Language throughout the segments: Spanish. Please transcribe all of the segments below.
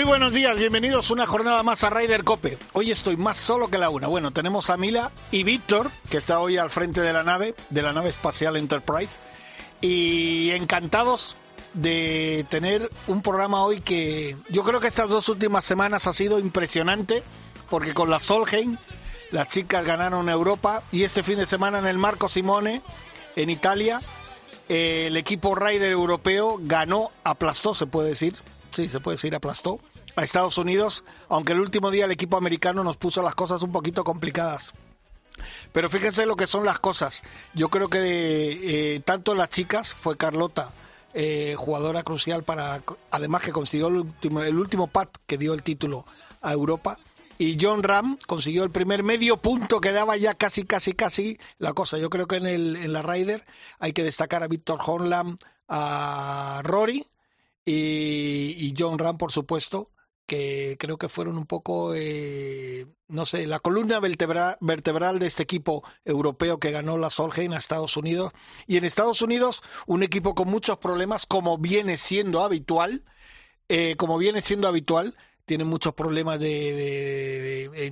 Muy buenos días, bienvenidos una jornada más a Ryder Cope. Hoy estoy más solo que la una. Bueno, tenemos a Mila y Víctor, que está hoy al frente de la nave, de la nave espacial Enterprise. Y encantados de tener un programa hoy que yo creo que estas dos últimas semanas ha sido impresionante, porque con la Solheim las chicas ganaron Europa y este fin de semana en el Marco Simone, en Italia, el equipo Ryder europeo ganó, aplastó, se puede decir, sí, se puede decir, aplastó a Estados Unidos, aunque el último día el equipo americano nos puso las cosas un poquito complicadas. Pero fíjense lo que son las cosas. Yo creo que eh, tanto las chicas, fue Carlota, eh, jugadora crucial para, además que consiguió el último, el último pat que dio el título a Europa, y John Ram consiguió el primer medio punto que daba ya casi, casi, casi la cosa. Yo creo que en, el, en la Ryder hay que destacar a Víctor Hornlam, a Rory, y, John Ram, por supuesto, que creo que fueron un poco, eh, no sé, la columna vertebral, vertebral de este equipo europeo que ganó la Solheim a Estados Unidos. Y en Estados Unidos, un equipo con muchos problemas, como viene siendo habitual, eh, como viene siendo habitual, tiene muchos problemas de,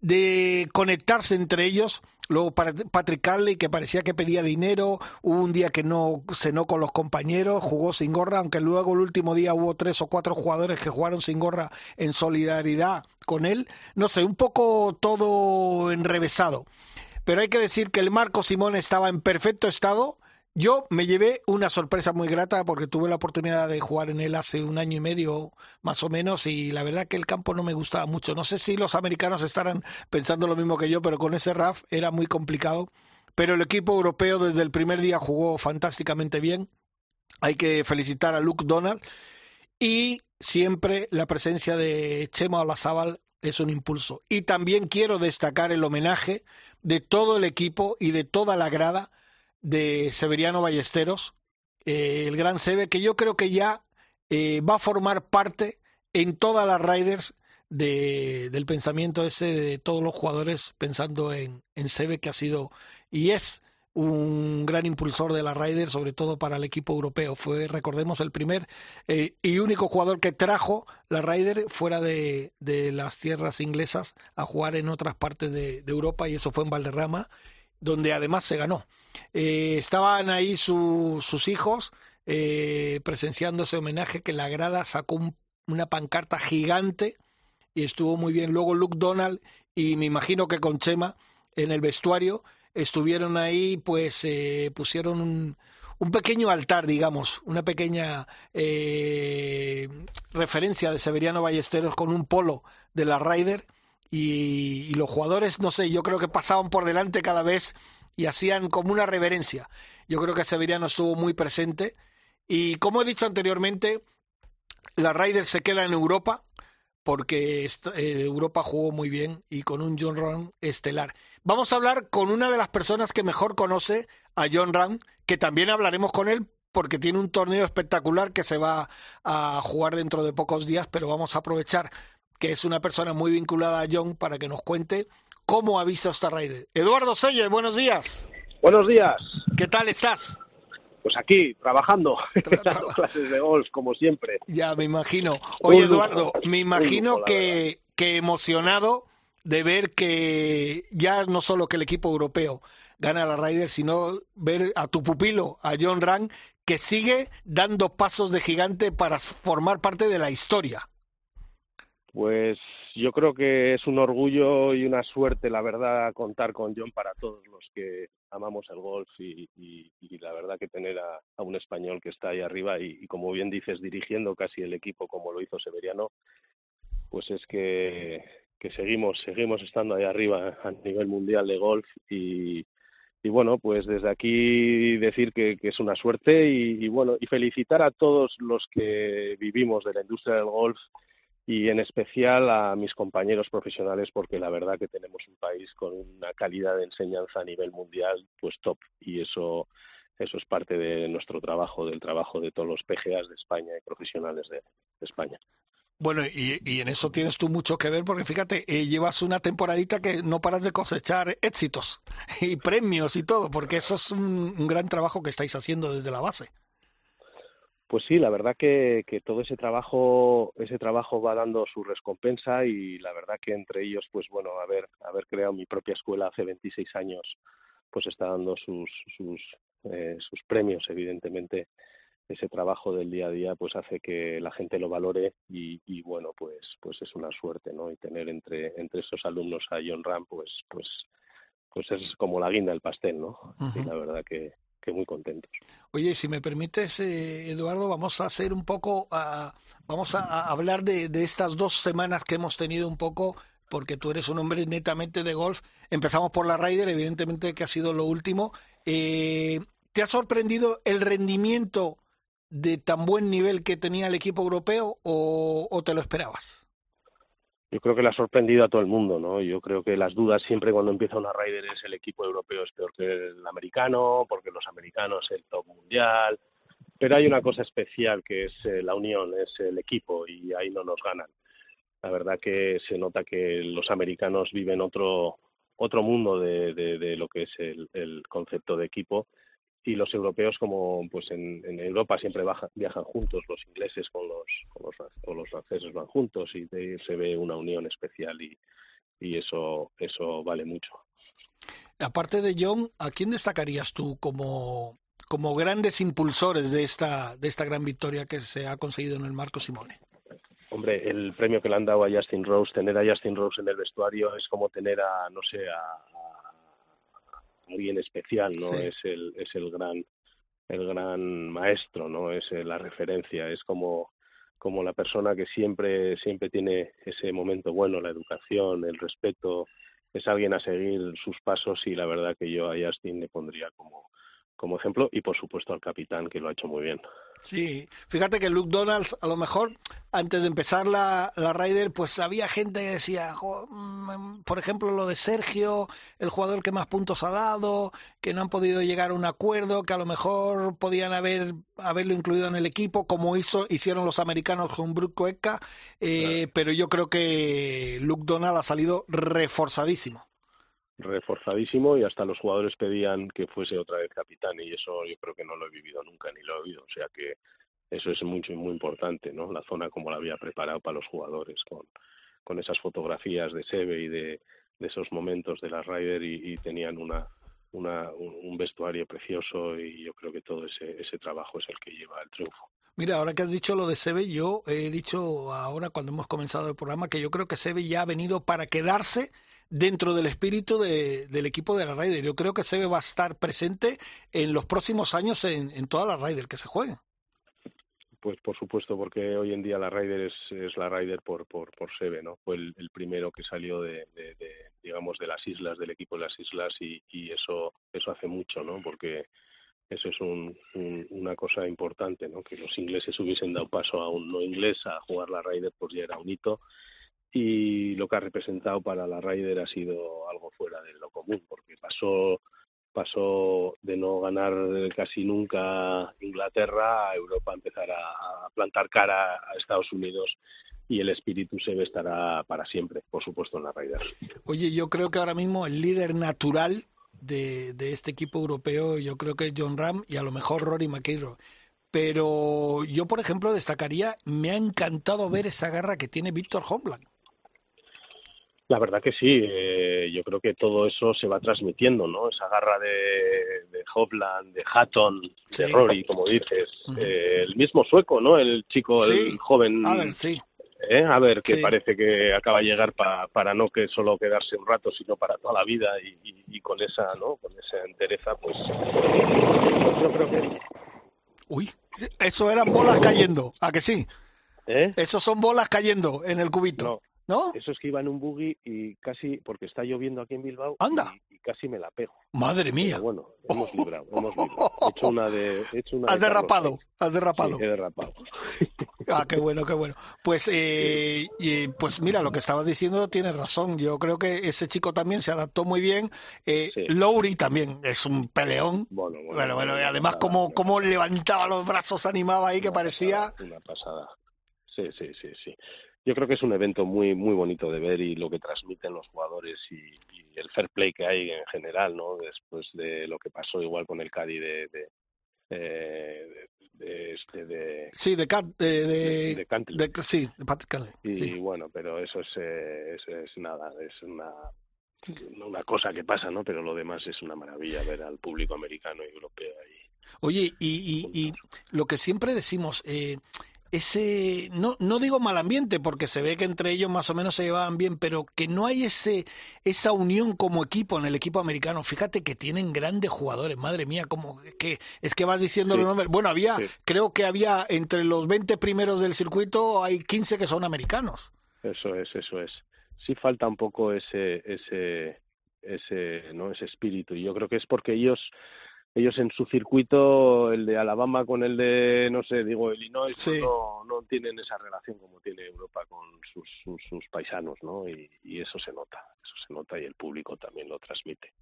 de conectarse entre ellos Luego Patrick Carley, que parecía que pedía dinero, hubo un día que no cenó con los compañeros, jugó sin gorra, aunque luego el último día hubo tres o cuatro jugadores que jugaron sin gorra en solidaridad con él. No sé, un poco todo enrevesado. Pero hay que decir que el Marco Simón estaba en perfecto estado yo me llevé una sorpresa muy grata porque tuve la oportunidad de jugar en él hace un año y medio más o menos y la verdad que el campo no me gustaba mucho. No sé si los americanos estarán pensando lo mismo que yo, pero con ese RAF era muy complicado. Pero el equipo europeo desde el primer día jugó fantásticamente bien. Hay que felicitar a Luke Donald y siempre la presencia de Chema Olazábal es un impulso. Y también quiero destacar el homenaje de todo el equipo y de toda la grada de Severiano Ballesteros, eh, el gran Sebe, que yo creo que ya eh, va a formar parte en todas las Riders de, del pensamiento ese de todos los jugadores pensando en, en Sebe, que ha sido y es un gran impulsor de la Riders, sobre todo para el equipo europeo. Fue, recordemos, el primer eh, y único jugador que trajo la Ryder fuera de, de, las tierras inglesas a jugar en otras partes de Europa y eso fue en Valderrama donde además se ganó. Eh, estaban ahí sus hijos eh, presenciando ese homenaje que la grada sacó una pancarta gigante y estuvo muy bien. Luego Luke Donald y me imagino que con Chema en el vestuario estuvieron ahí, pues eh, pusieron un, un, pequeño altar, digamos, una pequeña eh, referencia de Severiano Ballesteros con un polo de la Ryder y, los jugadores, no sé, yo creo que pasaban por delante cada vez y hacían como una reverencia. Yo creo que Severiano estuvo muy presente y como he dicho anteriormente, la Raiders se queda en Europa porque eh, Europa jugó muy bien y con un John Ron estelar. Vamos a hablar con una de las personas que mejor conoce a John Ron, que también hablaremos con él porque tiene un torneo espectacular que se va a jugar dentro de pocos días, pero vamos a aprovechar que es una persona muy vinculada a John, para que nos cuente cómo ha visto esta raid. Eduardo Selle, buenos días. Buenos días. ¿Qué tal estás? Pues aquí, trabajando, dando clases de golf, como siempre. Ya, me imagino. Oye, Eduardo, me imagino que, que emocionado de ver que ya no solo que el equipo europeo gana la Ryder, sino ver a tu pupilo, a John Rang, que sigue dando pasos de gigante para formar parte de la historia. Pues yo creo que es un orgullo y una suerte, la verdad, contar con John para todos los que amamos el golf y, la verdad que tener a, un español que está ahí arriba y, como bien dices, dirigiendo casi el equipo como lo hizo Severiano, pues es que, seguimos, seguimos estando ahí arriba a nivel mundial de golf y, bueno, pues desde aquí decir que, que es una suerte y, bueno, y felicitar a todos los que vivimos de la industria del golf y en especial a mis compañeros profesionales porque la verdad que tenemos un país con una calidad de enseñanza a nivel mundial pues top y eso eso es parte de nuestro trabajo, del trabajo de todos los PGAs de España y profesionales de, España. Bueno, y, y, en eso tienes tú mucho que ver, porque fíjate, eh, llevas una temporadita que no paras de cosechar éxitos y premios y todo, porque eso es un, un gran trabajo que estáis haciendo desde la base. Pues sí, la verdad que, que, todo ese trabajo, ese trabajo va dando su recompensa y la verdad que entre ellos, pues bueno, haber, haber creado mi propia escuela hace 26 años, pues está dando sus, sus, eh, sus premios, evidentemente. Ese trabajo del día a día pues hace que la gente lo valore y, y, bueno pues pues es una suerte no y tener entre entre esos alumnos a John Ram pues pues pues es como la guinda del pastel no uh -huh. y la verdad que que muy contentos. Oye, si me permites, eh, Eduardo, vamos a hacer un poco, uh, vamos a, a hablar de, estas dos semanas que hemos tenido un poco, porque tú eres un hombre netamente de golf. Empezamos por la Ryder, evidentemente que ha sido lo último. Eh, ¿Te ha sorprendido el rendimiento de tan buen nivel que tenía el equipo europeo o te lo esperabas? Yo creo que le ha sorprendido a todo el mundo, ¿no? Yo creo que las dudas siempre cuando empieza una Ryder es el equipo europeo es peor que el americano, porque los americanos es el top mundial, pero hay una cosa especial que es eh, la unión, es el equipo y ahí no nos ganan. La verdad que se nota que los americanos viven otro otro mundo de, de, de lo que es el, el concepto de equipo y los europeos como pues en, en Europa siempre baja, viajan juntos los ingleses con los con los, con los franceses van juntos y de, se ve una unión especial y, y eso eso vale mucho. Aparte de John a quién destacarías tú como como grandes impulsores de esta de esta gran victoria que se ha conseguido en el Marco Simone hombre el premio que le han dado a Justin Rose tener a Justin Rose en el vestuario es como tener a no sé a alguien especial, ¿no? Sí. Es el es el gran el gran maestro, ¿no? Es la referencia, es como como la persona que siempre siempre tiene ese momento bueno, la educación, el respeto, es alguien a seguir sus pasos y la verdad que yo a Justin le pondría como como ejemplo y por supuesto al capitán que lo ha hecho muy bien. Sí, fíjate que Luke Donalds, a lo mejor antes de empezar la, la Ryder, pues había gente que decía, mm, por ejemplo, lo de Sergio, el jugador que más puntos ha dado, que no han podido llegar a un acuerdo, que a lo mejor podían haber haberlo incluido en el equipo, como hizo hicieron los americanos con Brook Koepka, eh, claro. pero yo creo que Luke Donald ha salido reforzadísimo reforzadísimo y hasta los jugadores pedían que fuese otra vez capitán y eso yo creo que no lo he vivido nunca ni lo he oído, o sea que eso es mucho muy importante, ¿no? La zona como la había preparado para los jugadores con con esas fotografías de Sebe y de, esos momentos de la Ryder y, y tenían una una un vestuario precioso y yo creo que todo ese ese trabajo es el que lleva al triunfo. Mira, ahora que has dicho lo de Sebe, yo he dicho ahora cuando hemos comenzado el programa que yo creo que Sebe ya ha venido para quedarse dentro del espíritu de, del equipo de la Ryder. Yo creo que Sebe va a estar presente en los próximos años en, en toda la Ryder que se juegue. Pues por supuesto, porque hoy en día la Ryder es, es la Ryder por, por, por Sebe, ¿no? Fue el, primero que salió de, digamos, de las islas, del equipo de las islas y, y eso, eso hace mucho, ¿no? Porque eso es un, un, una cosa importante, ¿no? Que los ingleses hubiesen dado paso a un no inglés a jugar la Ryder, pues ya era un hito y lo que ha representado para la Ryder ha sido algo fuera de lo común, porque pasó pasó de no ganar casi nunca Inglaterra a Europa empezar a, plantar cara a Estados Unidos y el espíritu se estará para siempre, por supuesto, en la Ryder. Oye, yo creo que ahora mismo el líder natural de, este equipo europeo, yo creo que es John Ram y a lo mejor Rory McIlroy. Pero yo, por ejemplo, destacaría, me ha encantado ver esa garra que tiene Víctor Homeland. La verdad que sí, eh, yo creo que todo eso se va transmitiendo, ¿no? Esa garra de, de Hovland, de Hatton, sí. de Rory, como dices. Uh -huh. eh, el mismo sueco, ¿no? El chico, sí. el joven. A ver, sí. ¿eh? A ver, que sí. parece que acaba de llegar pa, para no que solo quedarse un rato, sino para toda la vida y, y, y con esa, ¿no? Con esa entereza, pues. Yo creo que. Uy, eso eran bolas cayendo, ¿a que sí? ¿Eh? Esos son bolas cayendo en el cubito. No. ¿No? Eso es que iba en un buggy y casi, porque está lloviendo aquí en Bilbao, ¡Anda! Y, y casi me la pego. Madre mía. Pero bueno, hemos librado, hemos librado. He hecho una de. He hecho una has de derrapado, has derrapado. Sí, he derrapado. Ah, qué bueno, qué bueno. Pues, eh, y, pues mira, lo que estabas diciendo tienes razón. Yo creo que ese chico también se adaptó muy bien. Eh, Lowry también es un peleón. Bueno, bueno, bueno, y además cómo, cómo levantaba los brazos, animaba ahí que parecía... Una pasada. Sí, sí, sí, sí. Yo creo que es un evento muy muy bonito de ver y lo que transmiten los jugadores y, el fair play que hay en general, ¿no? Después de lo que pasó igual con el Cadi de, de, eh, de, este de sí de de, de, de sí de Pat y bueno pero eso es, eh, eso es nada es una una cosa que pasa no pero lo demás es una maravilla ver al público americano y europeo ahí oye y, y, y lo que siempre decimos eh, ese, no, no digo mal ambiente, porque se ve que entre ellos más o menos se llevaban bien, pero que no hay ese, esa unión como equipo en el equipo americano. Fíjate que tienen grandes jugadores, madre mía, como que es que vas diciendo los nombres. Bueno, había, creo que había entre los 20 primeros del circuito, hay 15 que son americanos. Eso es, eso es. Sí falta un poco ese, ese, ese, no, ese espíritu. Y yo creo que es porque ellos ellos en su circuito, el de Alabama con el de, no sé, digo, Illinois, pues no, no tienen esa relación como tiene Europa con sus, sus, paisanos, ¿no? Y, y, eso se nota, eso se nota y el público también lo transmite.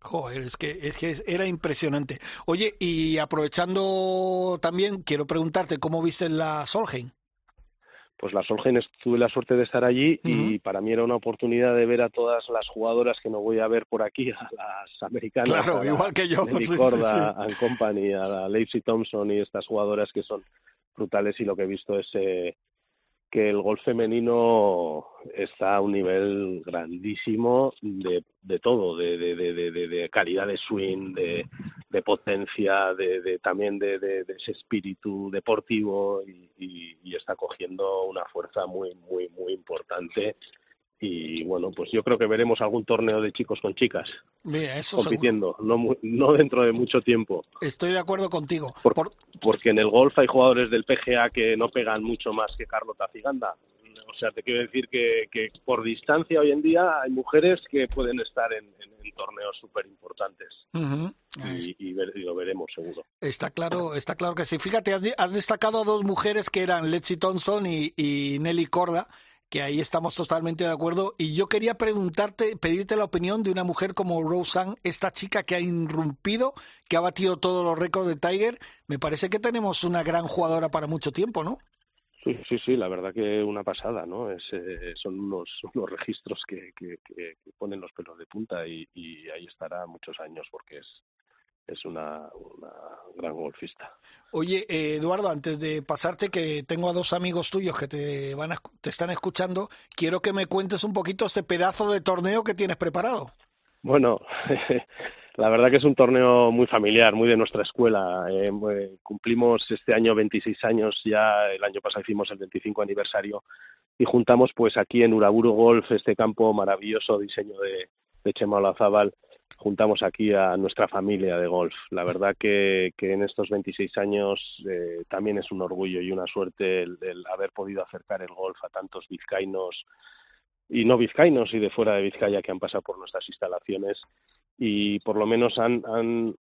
Joder, es que, es que era impresionante. Oye, y aprovechando también, quiero preguntarte, ¿cómo viste la Solheim? Pues la Solgen tuve la suerte de estar allí y para mí era una oportunidad de ver a todas las jugadoras que no voy a ver por aquí, a las americanas, claro, igual que yo, sí, Corda, sí, Company, a la Lacey Thompson y estas jugadoras que son brutales y lo que he visto es eh, que el golf femenino está a un nivel grandísimo de, de todo, de, de, de, de, calidad de swing, de, de potencia, de, también de, ese espíritu deportivo y, y, está cogiendo una fuerza muy, muy, muy importante y bueno, pues yo creo que veremos algún torneo de chicos con chicas compitiendo, no, no dentro de mucho tiempo. Estoy de acuerdo contigo. Porque en el golf hay jugadores del PGA que no pegan mucho más que Carlota Ciganda. O sea, te quiero decir que, que por distancia hoy en día hay mujeres que pueden estar en, torneos súper importantes. y, lo veremos seguro. Está claro, está claro que sí. Fíjate, has, destacado a dos mujeres que eran Lexi Thompson y, y Nelly Corda que ahí estamos totalmente de acuerdo. Y yo quería preguntarte, pedirte la opinión de una mujer como Roseanne, esta chica que ha irrumpido, que ha batido todos los récords de Tiger. Me parece que tenemos una gran jugadora para mucho tiempo, ¿no? Sí, sí, sí, la verdad que una pasada, ¿no? Es, eh, son unos, unos registros que, que, que, ponen los pelos de punta y, y ahí estará muchos años porque es, es una, una gran golfista. Oye, eh, Eduardo, antes de pasarte, que tengo a dos amigos tuyos que te, van a, te están escuchando, quiero que me cuentes un poquito este pedazo de torneo que tienes preparado. Bueno, la verdad que es un torneo muy familiar, muy de nuestra escuela. Eh, cumplimos este año 26 años, ya el año pasado hicimos el 25 aniversario y juntamos pues aquí en Uraburu Golf este campo maravilloso diseño de, de Chema Olazábal juntamos aquí a nuestra familia de golf. La verdad que, que en estos 26 años eh, también es un orgullo y una suerte el, haber podido acercar el golf a tantos vizcaínos y no vizcaínos y de fuera de Vizcaya que han pasado por nuestras instalaciones y por lo menos han,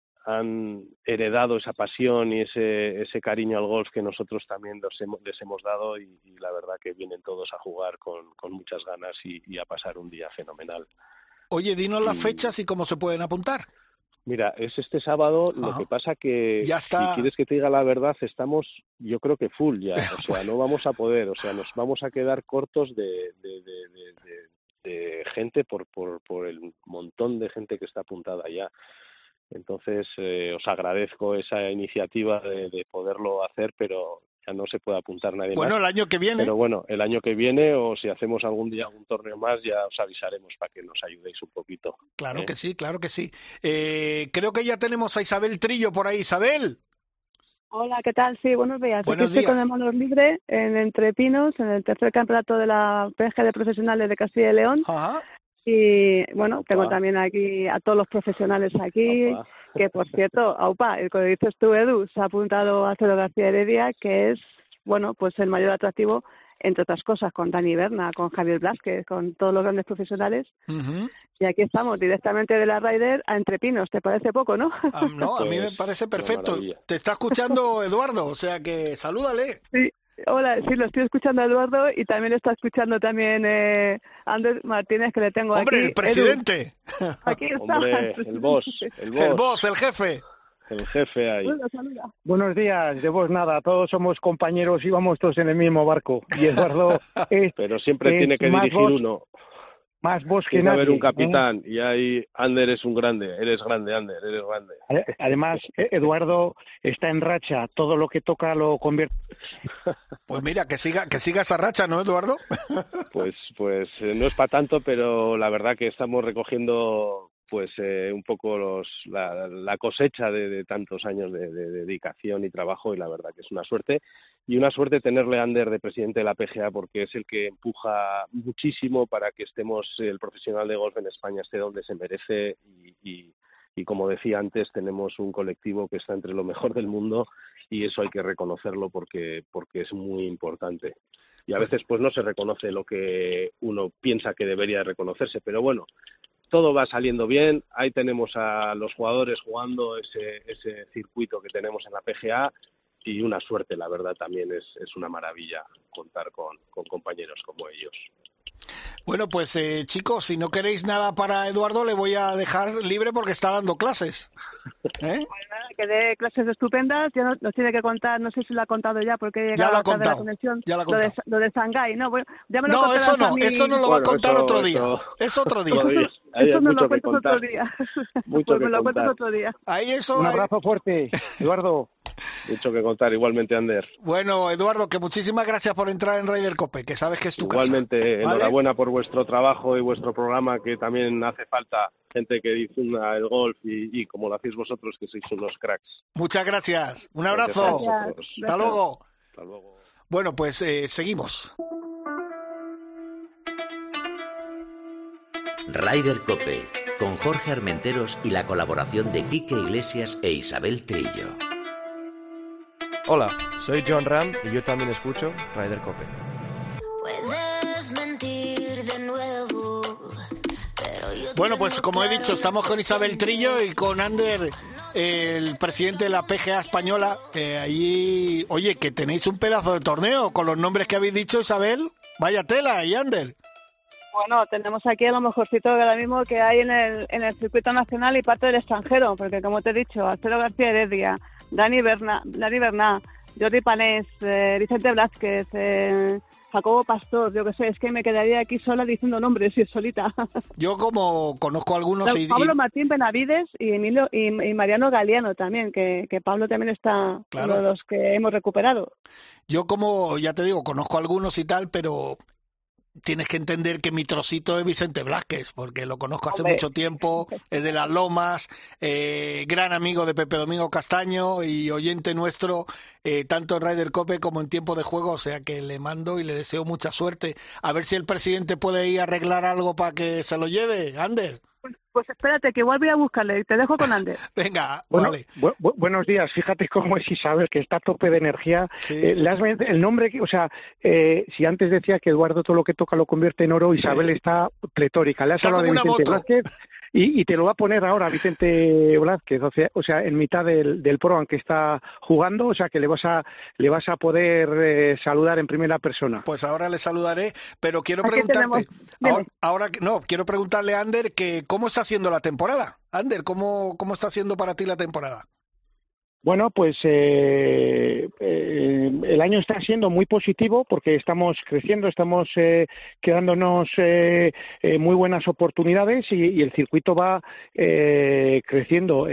heredado esa pasión y ese, cariño al golf que nosotros también les hemos, les hemos dado y, la verdad que vienen todos a jugar con muchas ganas y a pasar un día fenomenal. Oye, dinos las fechas y cómo se pueden apuntar. Mira, es este sábado, lo que pasa que ya está. si quieres que te diga la verdad, estamos yo creo que full ya, o sea, no vamos a poder, o sea, nos vamos a quedar cortos de, de, de, de gente por, por, por el montón de gente que está apuntada ya. Entonces, eh, os agradezco esa iniciativa de, poderlo hacer, pero ya no se puede apuntar nadie bueno, el año que viene. Pero bueno, el año que viene o si hacemos algún día algún torneo más, ya os avisaremos para que nos ayudéis un poquito. Claro ¿eh? que sí, claro que sí. Eh, creo que ya tenemos a Isabel Trillo por ahí. Isabel. Hola, ¿qué tal? Sí, buenos días. Buenos Aquí estoy con el Monos Libre en Entrepinos, en el tercer campeonato de la PG de Profesionales de Castilla y León. Ajá. Y bueno, tengo también aquí a todos los profesionales aquí que por cierto, AUPA, el que dices tú, Edu, se ha apuntado a Cero García Heredia, que es, bueno, pues el mayor atractivo, entre otras cosas, con Dani Berna, con Javier Blasquez, con todos los grandes profesionales. Y aquí estamos, directamente de la Ryder a Entrepinos, ¿te parece poco, no? Ah, no, a mí me pues, parece perfecto. Te está escuchando Eduardo, o sea que salúdale. Sí, hola, sí, lo estoy escuchando Eduardo y también está escuchando también eh, Andrés Martínez, que le tengo aquí. ¡Hombre, el presidente! Aquí está. el boss, el boss. El boss, el jefe. El jefe ahí. Buenos días, de vos nada, todos somos compañeros y vamos todos en el mismo barco. Y Eduardo es... Pero siempre tiene que dirigir uno más vos que nadie. haber un capitán y ahí Ander es un grande, eres grande, Ander, eres grande. Además, e-, Eduardo está en racha, todo lo que toca lo convierte. Pues mira, que siga, que siga esa racha, ¿no, Eduardo? Pues, pues eh, no es para tanto, pero la verdad que estamos recogiendo pues eh, un poco los, la, cosecha de, tantos años de, dedicación y trabajo y la verdad que es una suerte. Y una suerte tenerle a Ander de presidente de la PGA porque es el que empuja muchísimo para que estemos el profesional de golf en España esté donde se merece. Y, y como decía antes tenemos un colectivo que está entre lo mejor del mundo y eso hay que reconocerlo porque porque es muy importante. Y a pues veces pues no se reconoce lo que uno piensa que debería reconocerse pero bueno todo va saliendo bien. Ahí tenemos a los jugadores jugando ese, ese circuito que tenemos en la PGA y una suerte, la verdad, también es, es una maravilla contar con, con compañeros como ellos. Bueno, pues eh, chicos, si no queréis nada para Eduardo, le voy a dejar libre porque está dando clases. ¿Eh? que dé clases estupendas, ya nos, tiene que contar, no sé si lo ha contado ya porque he llegado ya lo la conexión, ya lo, de, lo de Shanghái, ¿no? Bueno, ya me lo no, eso no, eso no lo va a contar otro día, es otro día. eso no lo cuentas otro día. Mucho pues me lo cuentas otro día. Ahí eso, Un abrazo fuerte, Eduardo. Mucho que contar, igualmente, Ander. Bueno, Eduardo, que muchísimas gracias por entrar en Raider Cope, que sabes que es tu igualmente, casa. Igualmente, enhorabuena por vuestro trabajo y vuestro programa, que también hace falta gente que difunda el golf y, como lo hacéis vosotros, que sois unos cracks. Muchas gracias. Un abrazo. Hasta luego. Hasta luego. Bueno, pues eh, seguimos. Ryder Cope, con Jorge Armenteros y la colaboración de Quique Iglesias e Isabel Trillo. Hola, soy John Ram y yo también escucho Ryder Cope. Bueno, pues como he dicho, estamos con Isabel Trillo y con Ander, el presidente de la PGA española. Eh, allí, oye, que tenéis un pedazo de torneo con los nombres que habéis dicho, Isabel. Vaya tela, y Ander. Bueno, tenemos aquí a lo mejorcito ahora mismo que hay en el, en el circuito nacional y parte del extranjero, porque como te he dicho, Alfredo García Heredia, Dani Berna, Dani Berná, Jordi Panés, eh, Vicente Blázquez, eh, Jacobo Pastor, yo que sé, es que me quedaría aquí sola diciendo nombres y solita. Yo como conozco algunos... Y, Pablo Martín Benavides y Emilio y, Mariano Galeano también, que, que Pablo también está uno de los que hemos recuperado. Yo como, ya te digo, conozco algunos y tal, pero tienes que entender que mi trocito es Vicente Blázquez, porque lo conozco hace mucho tiempo, es de las Lomas, eh, gran amigo de Pepe Domingo Castaño y oyente nuestro, eh, tanto en Ryder Cope como en tiempo de juego, o sea que le mando y le deseo mucha suerte. A ver si el presidente puede ir a arreglar algo para que se lo lleve, Ander. Pues espérate, que igual voy a buscarle. Te dejo con Ander. Venga, bueno, buenos días. Fíjate cómo es Isabel, que está a tope de energía. Eh, el nombre, o sea, eh, si antes decía que Eduardo todo lo que toca lo convierte en oro, Isabel está pletórica. Le has hablado de Vicente Vázquez y, te lo va a poner ahora Vicente Blázquez, o sea, en mitad del, del pro, aunque está jugando, o sea que le vas a, le vas a poder eh, saludar en primera persona. Pues ahora le saludaré, pero quiero preguntarte, ahora, ahora, no, quiero preguntarle a Ander que cómo está haciendo la temporada. Ander, ¿cómo, cómo está haciendo para ti la temporada? Bueno, pues eh, eh, el año está siendo muy positivo porque estamos creciendo, estamos eh, quedándonos eh, eh muy buenas oportunidades y, el circuito va creciendo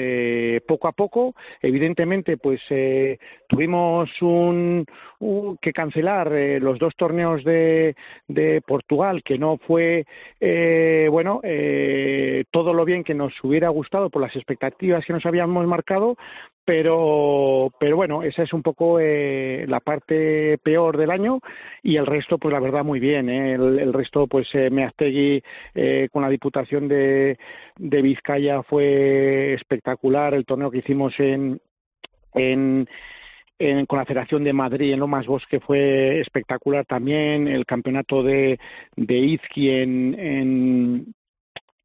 poco a poco. Evidentemente, pues tuvimos un, un, que cancelar los dos torneos de, de, Portugal, que no fue bueno todo lo bien que nos hubiera gustado por las expectativas que nos habíamos marcado, pero, pero bueno, esa es un poco eh, la parte peor del año y el resto, pues la verdad, muy bien. ¿eh? El, resto, pues eh, eh, con la Diputación de, de Vizcaya fue espectacular. El torneo que hicimos en, en con la Federación de Madrid en Lomas Bosque fue espectacular también, el campeonato de, de Izqui en,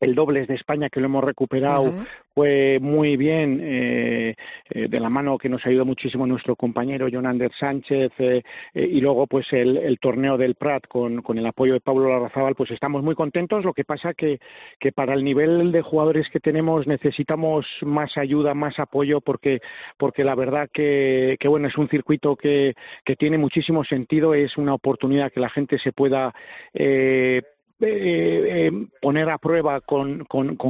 el dobles de España que lo hemos recuperado fue muy bien eh, eh, de la mano que nos ha ayudado muchísimo nuestro compañero John Anders Sánchez eh, y luego pues el, torneo del Prat con, con, el apoyo de Pablo Larrazábal pues estamos muy contentos. Lo que pasa que, que para el nivel de jugadores que tenemos necesitamos más ayuda más apoyo porque porque la verdad que, que bueno es un circuito que, que tiene muchísimo sentido es una oportunidad que la gente se pueda eh, eh, eh, poner a prueba con,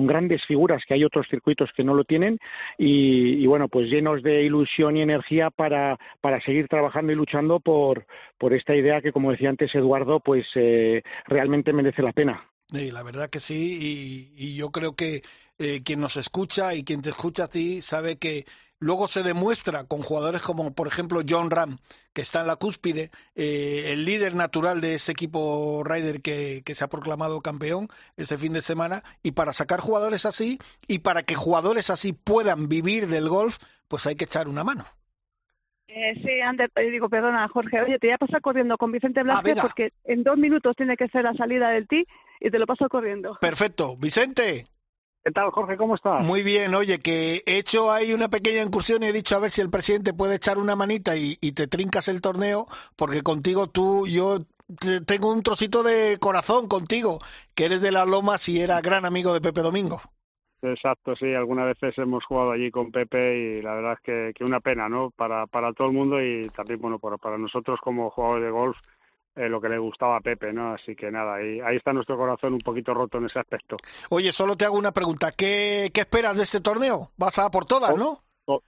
grandes figuras que hay otros circuitos que no lo tienen y, bueno pues llenos de ilusión y energía para, para seguir trabajando y luchando por, por esta idea que como decía antes Eduardo pues eh, realmente merece la pena. Sí, la verdad que sí y yo creo que quien nos escucha y quien te escucha a ti sabe que Luego se demuestra con jugadores como, por ejemplo, John Ram, que está en la cúspide, eh, el líder natural de ese equipo Ryder que, que, se ha proclamado campeón este fin de semana. Y para sacar jugadores así y para que jugadores así puedan vivir del golf, pues hay que echar una mano. Eh, sí, antes eh, digo, perdona, Jorge, oye, te voy a pasar corriendo con Vicente ah, Blasquez porque en dos minutos tiene que ser la salida del tee y te lo paso corriendo. Perfecto. Vicente. ¿Qué tal, Jorge? ¿Cómo estás? Muy bien, oye, que he hecho ahí una pequeña incursión y he dicho a ver si el presidente puede echar una manita y, te trincas el torneo, porque contigo tú, yo tengo un trocito de corazón contigo, que eres de las Lomas y era gran amigo de Pepe Domingo. Exacto, sí, algunas veces hemos jugado allí con Pepe y la verdad es que, que una pena, ¿no? Para, para todo el mundo y también, bueno, para, para nosotros como jugadores de golf, eh, lo que le gustaba a Pepe, ¿no? Así que nada, ahí, ahí está nuestro corazón un poquito roto en ese aspecto. Oye, solo te hago una pregunta. ¿Qué, qué esperas de este torneo? Vas a por todas, ¿no?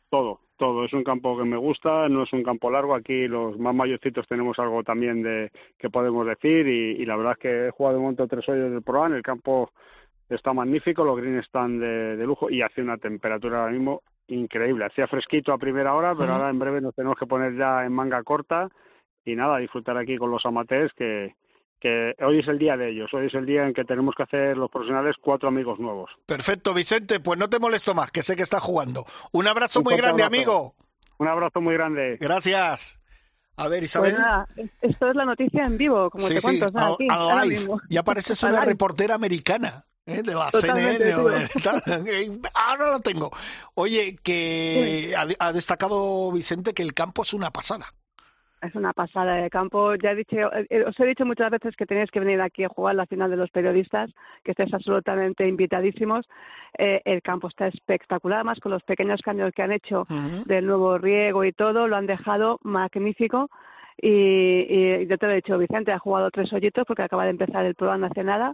todo, todo. Es un campo que me gusta, no es un campo largo. Aquí los más mayorcitos tenemos algo también de que podemos decir y, la verdad es que he jugado un montón de tres hoyos del Pro el campo está magnífico, los greens están de, de, lujo y hace una temperatura ahora mismo increíble. Hacía fresquito a primera hora, pero ahora en breve nos tenemos que poner ya en manga corta y nada, disfrutar aquí con los amateurs que, que hoy es el día de ellos, hoy es el día en que tenemos que hacer los profesionales cuatro amigos nuevos. Perfecto, Vicente, pues no te molesto más, que sé que estás jugando. Un abrazo muy grande, amigo. Un abrazo muy grande. Gracias. A ver, Isabel. Pues esto es la noticia en vivo, como te cuento. aquí, Ya pareces una reportera americana. ¿eh? de la CNN o de ahora lo tengo. Oye, que ha destacado Vicente que el campo es una pasada es una pasada de campo. Ya he dicho, eh, os he dicho muchas veces que tenéis que venir aquí a jugar la final de los periodistas, que estéis absolutamente invitadísimos. Eh, el campo está espectacular, además con los pequeños cambios que han hecho del nuevo riego y todo, lo han dejado magnífico. Y, y, yo te lo he dicho, Vicente ha jugado tres hoyitos porque acaba de empezar el programa hace nada.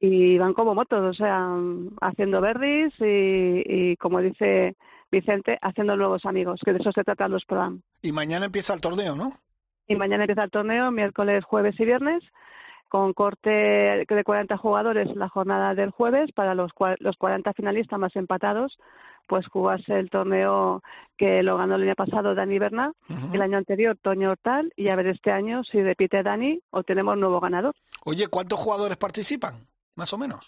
Y van como motos, o sea, haciendo verdis y, y como dice Vicente, haciendo nuevos amigos, que de eso se tratan los programas. Y mañana empieza el torneo, ¿no? Y mañana empieza el torneo, miércoles, jueves y viernes, con corte de 40 jugadores la jornada del jueves para los, los 40 finalistas más empatados, pues jugarse el torneo que lo ganó el año pasado Dani Berna, el año anterior Toño Hortal, y a ver este año si repite Dani o tenemos nuevo ganador. Oye, ¿cuántos jugadores participan? Más o menos.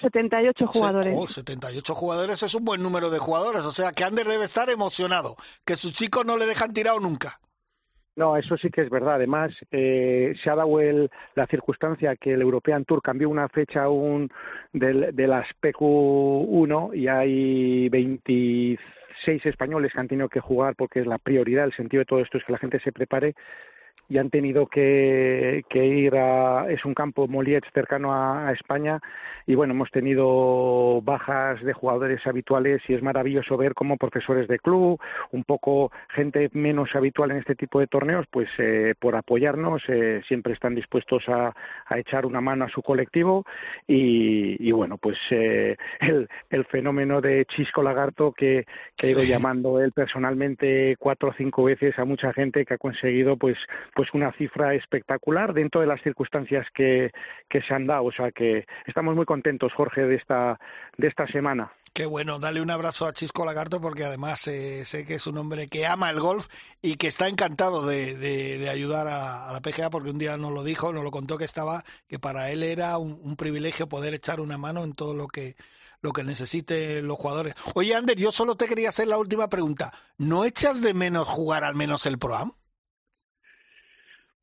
78 jugadores. Oh, 78 jugadores es un buen número de jugadores, o sea que Ander debe estar emocionado, que sus chicos no le dejan tirado nunca. No, eso sí que es verdad. Además, eh, se ha dado el, la circunstancia que el European Tour cambió una fecha aún del, de las PQ1 y hay 26 españoles que han tenido que jugar porque es la prioridad. El sentido de todo esto es que la gente se prepare y han tenido que, que ir a es un campo Moliet cercano a, España y bueno hemos tenido bajas de jugadores habituales y es maravilloso ver cómo profesores de club un poco gente menos habitual en este tipo de torneos pues eh, por apoyarnos eh, siempre están dispuestos a, a, echar una mano a su colectivo y, y bueno pues eh, el, el fenómeno de Chisco Lagarto que, que ha ido llamando él personalmente cuatro o cinco veces a mucha gente que ha conseguido pues pues una cifra espectacular dentro de las circunstancias que, que se han dado. O sea que estamos muy contentos, Jorge, de esta, de esta semana. Qué bueno, dale un abrazo a Chisco Lagarto porque además eh, sé que es un hombre que ama el golf y que está encantado de, de, ayudar a, la PGA porque un día nos lo dijo, nos lo contó que estaba, que para él era un, privilegio poder echar una mano en todo lo que lo que necesiten los jugadores. Oye, Ander, yo solo te quería hacer la última pregunta. ¿No echas de menos jugar al menos el Pro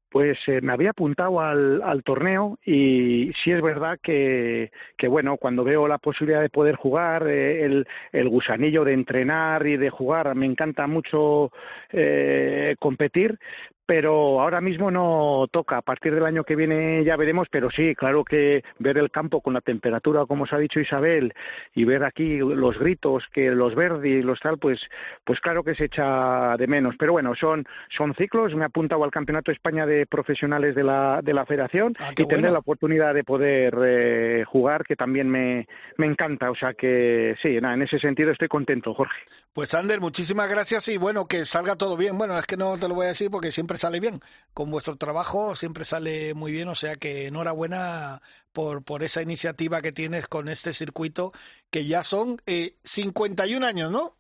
Pues eh, me había apuntado al, torneo y sí es verdad que, que, bueno, cuando veo la posibilidad de poder jugar, eh, el, el, gusanillo de entrenar y de jugar, me encanta mucho eh, competir, pero ahora mismo no toca. A partir del año que viene ya veremos, pero sí, claro que ver el campo con la temperatura, como os ha dicho Isabel, y ver aquí los gritos, que los verdes y los tal, pues, pues claro que se echa de menos. Pero bueno, son, son ciclos. Me he apuntado al Campeonato de España de Profesionales de la, de la Federación ah, y tendré la oportunidad de poder eh, jugar, que también me, me encanta. O sea que sí, nada, en ese sentido estoy contento, Jorge. Pues Ander, muchísimas gracias y bueno, que salga todo bien. Bueno, es que no te lo voy a decir porque siempre sale bien. Con vuestro trabajo siempre sale muy bien, o sea que enhorabuena por, por esa iniciativa que tienes con este circuito, que ya son eh, 51 años, ¿no?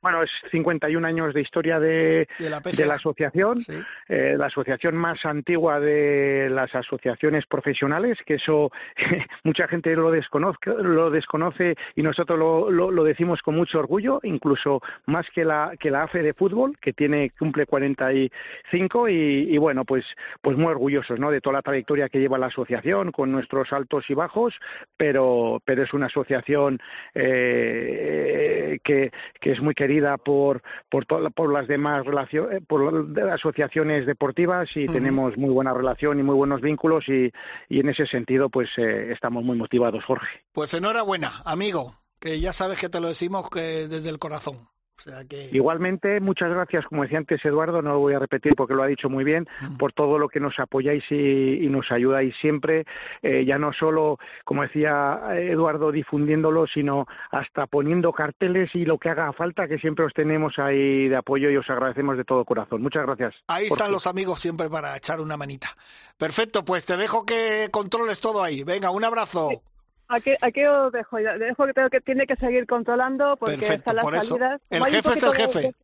Bueno, es 51 años de historia de, de, la, de la, asociación, sí. eh, la asociación más antigua de las asociaciones profesionales, que eso mucha gente lo desconoce, lo desconoce y nosotros lo, lo, lo, decimos con mucho orgullo, incluso más que la que la AFE de fútbol, que tiene cumple 45 y, y bueno, pues pues muy orgullosos, ¿no? De toda la trayectoria que lleva la asociación con nuestros altos y bajos, pero pero es una asociación eh, que que es muy querida querida por por, to, por las demás relaciones, por las asociaciones deportivas y uh -huh. tenemos muy buena relación y muy buenos vínculos y, y en ese sentido pues eh, estamos muy motivados, Jorge. Pues enhorabuena, amigo, que ya sabes que te lo decimos que desde el corazón. O sea que... Igualmente, muchas gracias, como decía antes Eduardo, no lo voy a repetir porque lo ha dicho muy bien, uh -huh. por todo lo que nos apoyáis y, y nos ayudáis siempre, eh, ya no solo, como decía Eduardo, difundiéndolo, sino hasta poniendo carteles y lo que haga falta, que siempre os tenemos ahí de apoyo y os agradecemos de todo corazón. Muchas gracias. Ahí están los amigos siempre para echar una manita. Perfecto, pues te dejo que controles todo ahí. Venga, un abrazo. Aquí, aquí os dejo, dejo que, tengo que tiene que seguir controlando porque Perfecto, están las salidas. El jefe es el jefe. De,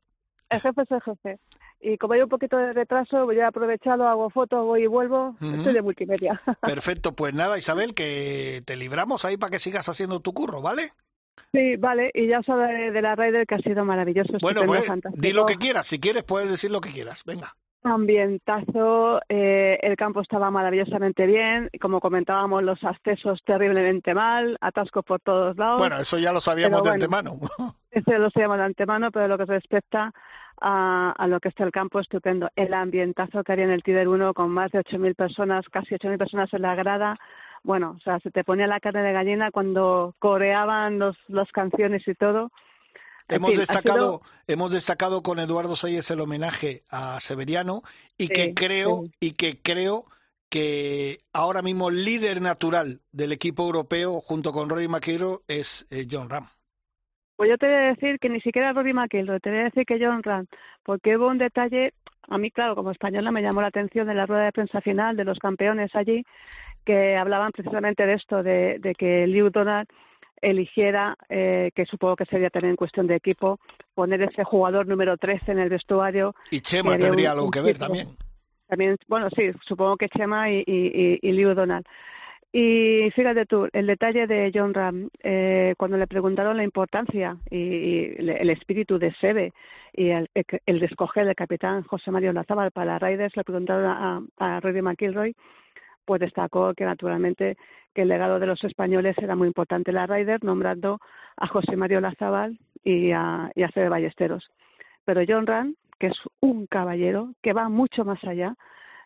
el jefe es el jefe. Y como hay un poquito de retraso, voy a aprovecharlo, hago fotos, voy y vuelvo. Uh -huh. Estoy de multimedia. Perfecto, pues nada, Isabel, que te libramos ahí para que sigas haciendo tu curro, ¿vale? Sí, vale, y ya sabes de la Raider que ha sido maravilloso. Bueno, pues, di lo que quieras, si quieres puedes decir lo que quieras, venga ambientazo, eh, el campo estaba maravillosamente bien, como comentábamos, los accesos terriblemente mal, atascos por todos lados. Bueno, eso ya lo sabíamos de antemano. Eso lo sabíamos de antemano, pero lo que respecta a, a, lo que está el campo, estupendo. El ambientazo que había en el Tider 1 con más de 8.000 personas, casi 8.000 personas en la grada, bueno, o sea, se te ponía la carne de gallina cuando coreaban los, las canciones y todo. Hemos fin, destacado, sido... hemos destacado con Eduardo Sayes el homenaje a Severiano y sí, que creo, sí. y que creo que ahora mismo el líder natural del equipo europeo junto con Rory McIlroy es eh, John Ram. Pues yo te voy a decir que ni siquiera Rory McIlroy, te voy a decir que John Ram, porque hubo un detalle, a mí claro, como española me llamó la atención de la rueda de prensa final de los campeones allí, que hablaban precisamente de esto, de, de que Liu Donald eligiera, eh, que supongo que sería también cuestión de equipo, poner ese jugador número 13 en el vestuario. Y Chema tendría un, algo que ver también. También, bueno, sí, supongo que Chema y, y, y, Liu Donald. Y fíjate tú, el detalle de John Ram, eh, cuando le preguntaron la importancia y, y, el espíritu de Sebe y el, el de escoger el capitán José Mario Lazábal para Raiders, le preguntaron a, a Rory McIlroy, pues destacó que naturalmente que el legado de los españoles era muy importante la Ryder, nombrando a José Mario Lazábal y a, y a Fede Ballesteros. Pero John Rand, que es un caballero que va mucho más allá,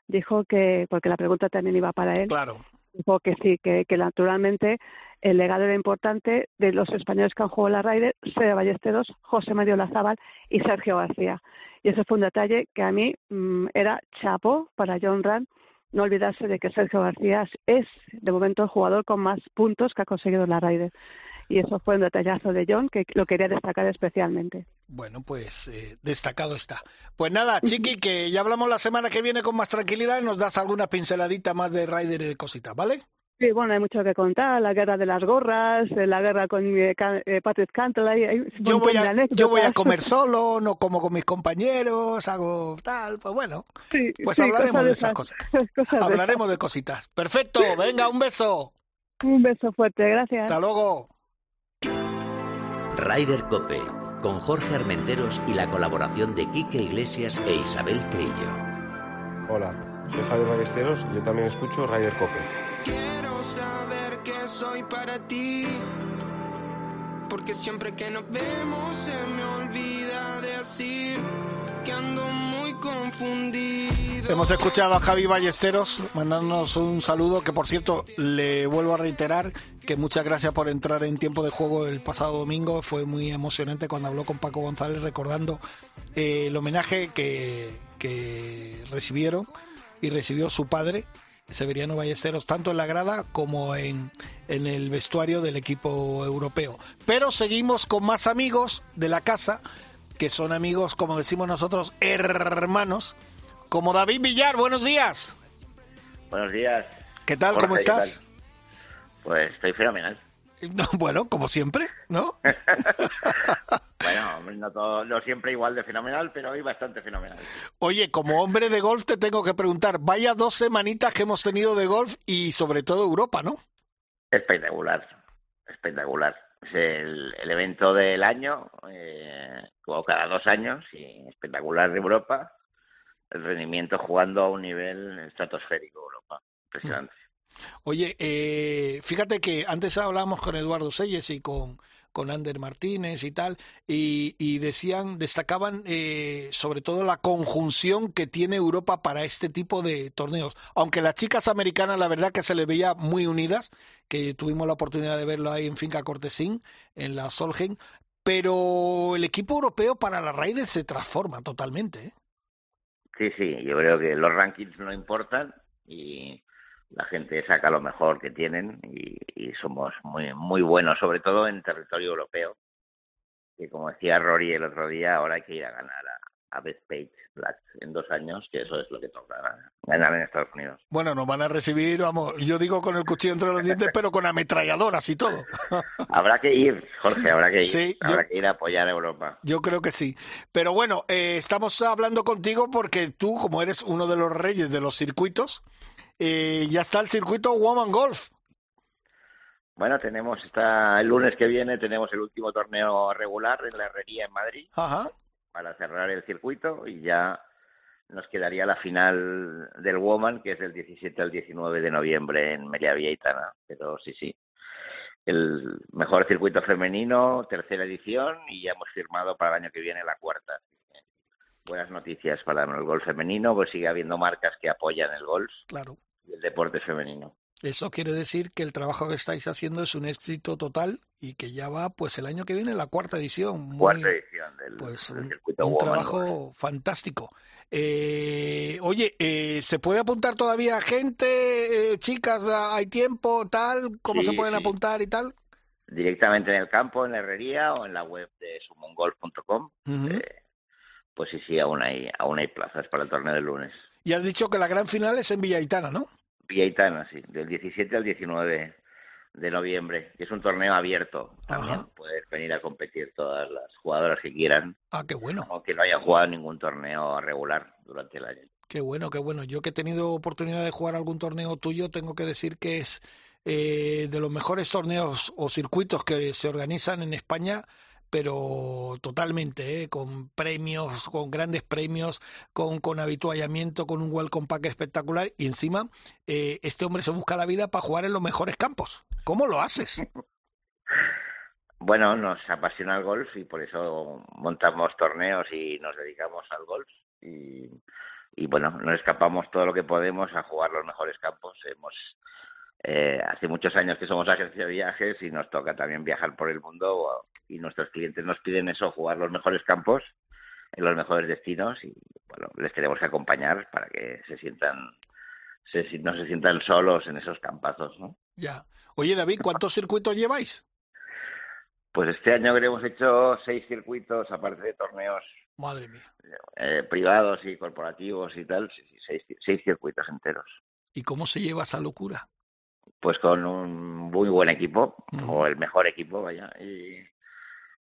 dijo que, porque la pregunta también iba para él, claro. dijo que sí, que, que naturalmente el legado era importante de los españoles que han jugado la Ryder, Fede Ballesteros, José Mario Lazábal y Sergio García. Y ese fue un detalle que a mí mmm, era chapo para John Rand, no olvidarse de que Sergio García es de momento el jugador con más puntos que ha conseguido la Ryder. Y eso fue un detallazo de John que lo quería destacar especialmente. Bueno, pues eh, destacado está. Pues nada, Chiqui, que ya hablamos la semana que viene con más tranquilidad y nos das alguna pinceladita más de Ryder y de cositas, ¿vale? Sí, bueno, hay mucho que contar, la guerra de las gorras, la guerra con eh, eh, Patrick Cantley. Yo voy, a, yo voy a comer solo, no como con mis compañeros, hago tal, pues bueno, sí, pues sí, hablaremos de esas cosas. cosas hablaremos de, de cositas. Perfecto, venga, un beso. Un beso fuerte, gracias. Hasta luego. Ryder Cope, con Jorge Armenteros y la colaboración de Quique Iglesias e Isabel Trillo. Hola, soy Javier Ballesteros y yo también escucho Ryder Cope. Quiero saber que soy para ti. Porque siempre que nos vemos se me olvida decir que ando muy confundido. Hemos escuchado a Javi Ballesteros mandándonos un saludo que por cierto le vuelvo a reiterar que muchas gracias por entrar en tiempo de juego el pasado domingo. Fue muy emocionante cuando habló con Paco González recordando eh, el homenaje que, que recibieron y recibió su padre Severiano Ballesteros, tanto en la grada como en, en, el vestuario del equipo europeo. Pero seguimos con más amigos de la casa, que son amigos, como decimos nosotros, hermanos, como David Villar. Buenos días. Buenos días. ¿Qué tal? ¿Cómo estás? Tal? Pues estoy fenomenal. No, bueno, como siempre, ¿no? bueno, no, todo, no siempre igual de fenomenal, pero hoy bastante fenomenal. Oye, como hombre de golf te tengo que preguntar, vaya dos semanitas que hemos tenido de golf y sobre todo Europa, ¿no? Espectacular, espectacular. Es el, el evento del año, eh, como cada dos años, y espectacular de Europa. El rendimiento jugando a un nivel estratosférico Europa. Impresionante. Oye, eh, fíjate que antes hablábamos con Eduardo Selles y con, con Ander Martínez y tal, y, y decían, destacaban eh, sobre todo la conjunción que tiene Europa para este tipo de torneos. Aunque las chicas americanas, la verdad que se les veía muy unidas, que tuvimos la oportunidad de verlo ahí en Finca Cortesín, en la Solheim, pero el equipo europeo para la Raiders se transforma totalmente. ¿eh? Sí, sí, yo creo que los rankings no importan y la gente saca lo mejor que tienen y, somos muy muy buenos, sobre todo en territorio europeo. Que como decía Rory el otro día, ahora hay que ir a ganar a, a Bethpage Black en dos años, que eso es lo que toca ganar en Estados Unidos. Bueno, nos van a recibir, vamos, yo digo con el cuchillo entre los dientes, pero con ametralladoras y todo. habrá que ir, Jorge, habrá que ir. Sí, habrá yo, que ir a apoyar a Europa. Yo creo que sí. Pero bueno, eh, estamos hablando contigo porque tú, como eres uno de los reyes de los circuitos, eh, ya está el circuito Woman Golf. Bueno, tenemos esta, el lunes que viene tenemos el último torneo regular en la Herrería en Madrid Ajá. Para cerrar el circuito y ya nos quedaría la final del Woman, que es del 17 al 19 de noviembre en Melia Vieitana. Pero sí, sí, el mejor circuito femenino, tercera edición y ya hemos firmado para el año que viene la cuarta. Buenas noticias para el golf femenino, pues sigue habiendo marcas que apoyan el golf. Claro el deporte femenino. Eso quiere decir que el trabajo que estáis haciendo es un éxito total y que ya va, pues el año que viene, la cuarta edición. Muy, cuarta edición del, pues, del un, circuito un Woman, trabajo ¿no? fantástico. Eh, oye, eh, ¿se puede apuntar todavía gente, eh, chicas? ¿Hay tiempo, tal? ¿Cómo Sí, se pueden sí. apuntar y tal? Directamente en el campo, en la herrería o en la web de sumongolf.com. Eh, pues sí, sí, aún hay, aún hay plazas para el torneo del lunes. Y has dicho que la gran final es en Villaitana, ¿no? Villaitana, sí, del 17 al 19 de noviembre, que es un torneo abierto. También Ajá. puedes venir a competir todas las jugadoras que quieran, Ah, qué bueno. aunque no hayan jugado ningún torneo regular durante el año. Qué bueno, qué bueno. Yo que he tenido oportunidad de jugar algún torneo tuyo, tengo que decir que es eh, de los mejores torneos o circuitos que se organizan en España, pero totalmente, ¿eh? con premios, con grandes premios, con, con habituallamiento, con un welcome pack espectacular. Y encima, eh, este hombre se busca la vida para jugar en los mejores campos. ¿Cómo lo haces? Bueno, nos apasiona el golf y por eso montamos torneos y nos dedicamos al golf. Y, y bueno, nos escapamos todo lo que podemos a jugar los mejores campos. Hemos eh, hace muchos años que somos agencia de viajes y nos toca también viajar por el mundo y nuestros clientes nos piden eso, jugar los mejores campos en los mejores destinos y bueno, les tenemos que acompañar para que se sientan, se, si- no se sientan solos en esos campazos, ¿no? Ya. Oye, David, ¿cuántos circuitos lleváis? Pues este año hemos hecho seis circuitos, aparte de torneos Madre mía. eh, privados y corporativos y tal, seis, seis circuitos enteros. ¿Y cómo se lleva esa locura? Pues con un muy buen equipo, o el mejor equipo, vaya, y,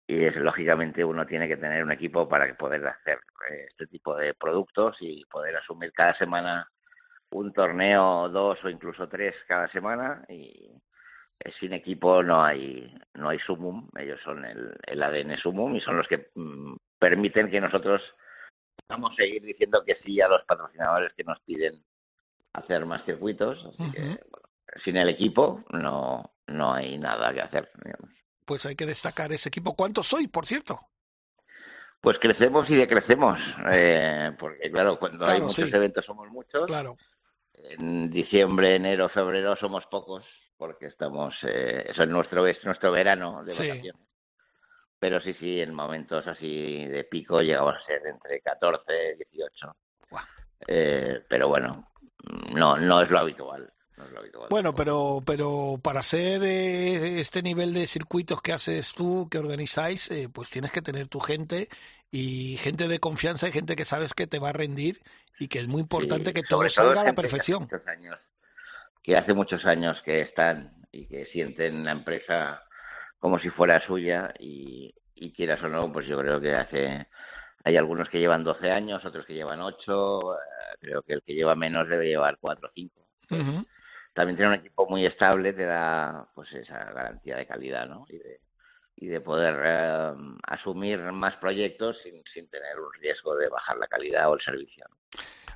y es, lógicamente uno tiene que tener un equipo para poder hacer eh, este tipo de productos y poder asumir cada semana un torneo, dos o incluso tres cada semana y sin equipo no hay no hay sumum, ellos son el, el ADN sumum y son los que mm, permiten que nosotros vamos a seguir diciendo que sí a los patrocinadores que nos piden hacer más circuitos. Así que, bueno, sin el equipo no, no hay nada que hacer. Digamos. Pues hay que destacar ese equipo. ¿Cuántos soy, por cierto? Pues crecemos y decrecemos, eh, porque claro, cuando hay muchos eventos somos muchos. Claro. En diciembre, enero, febrero somos pocos, porque estamos, eh, eso es nuestro, es nuestro verano de vacaciones. Pero sí, sí, en momentos así de pico llegamos a ser entre 14 y 18. Eh, pero bueno, no, no es lo habitual. Bueno, pero, pero para hacer eh, este nivel de circuitos que haces tú, que organizáis, eh, pues tienes que tener tu gente y gente de confianza y gente que sabes que te va a rendir y que es muy importante que todo salga a la perfección. Que hace, años, que hace muchos años que están y que sienten la empresa como si fuera suya y, y quieras o no, pues yo creo que hace hay algunos que llevan 12 años, otros que llevan 8, eh, creo que el que lleva menos debe llevar 4 o 5 también tener un equipo muy estable te da pues esa garantía de calidad ¿no? y, de, y de poder eh, asumir más proyectos sin, sin tener un riesgo de bajar la calidad o el servicio.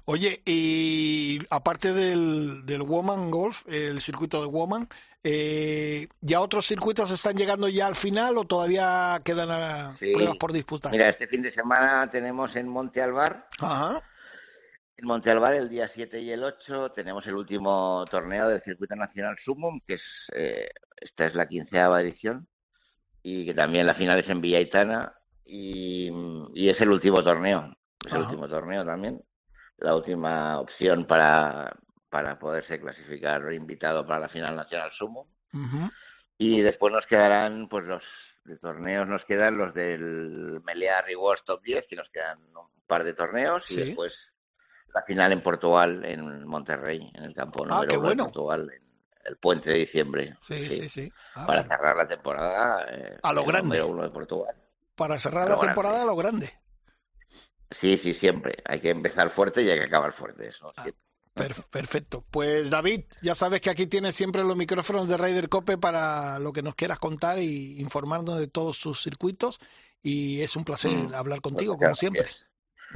Oye, y aparte del, del Woman Golf, el circuito de Woman, eh, ¿ya otros circuitos están llegando ya al final o todavía quedan a pruebas por disputar? Mira, este fin de semana tenemos en Monte Alvar Ajá. En Montealbar, el día 7 y el 8, tenemos el último torneo del Circuito Nacional Sumum, que es eh, esta es la quinceava edición, y que también la final es en Villaitana, y, y es el último torneo, es el último torneo también, la última opción para, para poderse clasificar invitado para la final nacional Sumum. Y después nos quedarán, pues los de torneos nos quedan los del Melea Rewards Top 10, que nos quedan un par de torneos, y después la final en Portugal, en Monterrey, en el campo ah, número de Portugal, en el puente de diciembre. Sí, sí, sí. Ah, para cerrar la temporada. Eh, a lo grande. Uno de Portugal. Para cerrar la temporada a lo grande. Sí, sí, siempre. Hay que empezar fuerte y hay que acabar fuerte. Eso, ah, perfecto. Pues David, ya sabes que aquí tienes siempre los micrófonos de Raider Cope para lo que nos quieras contar y informarnos de todos sus circuitos. Y es un placer mm, hablar contigo, como siempre.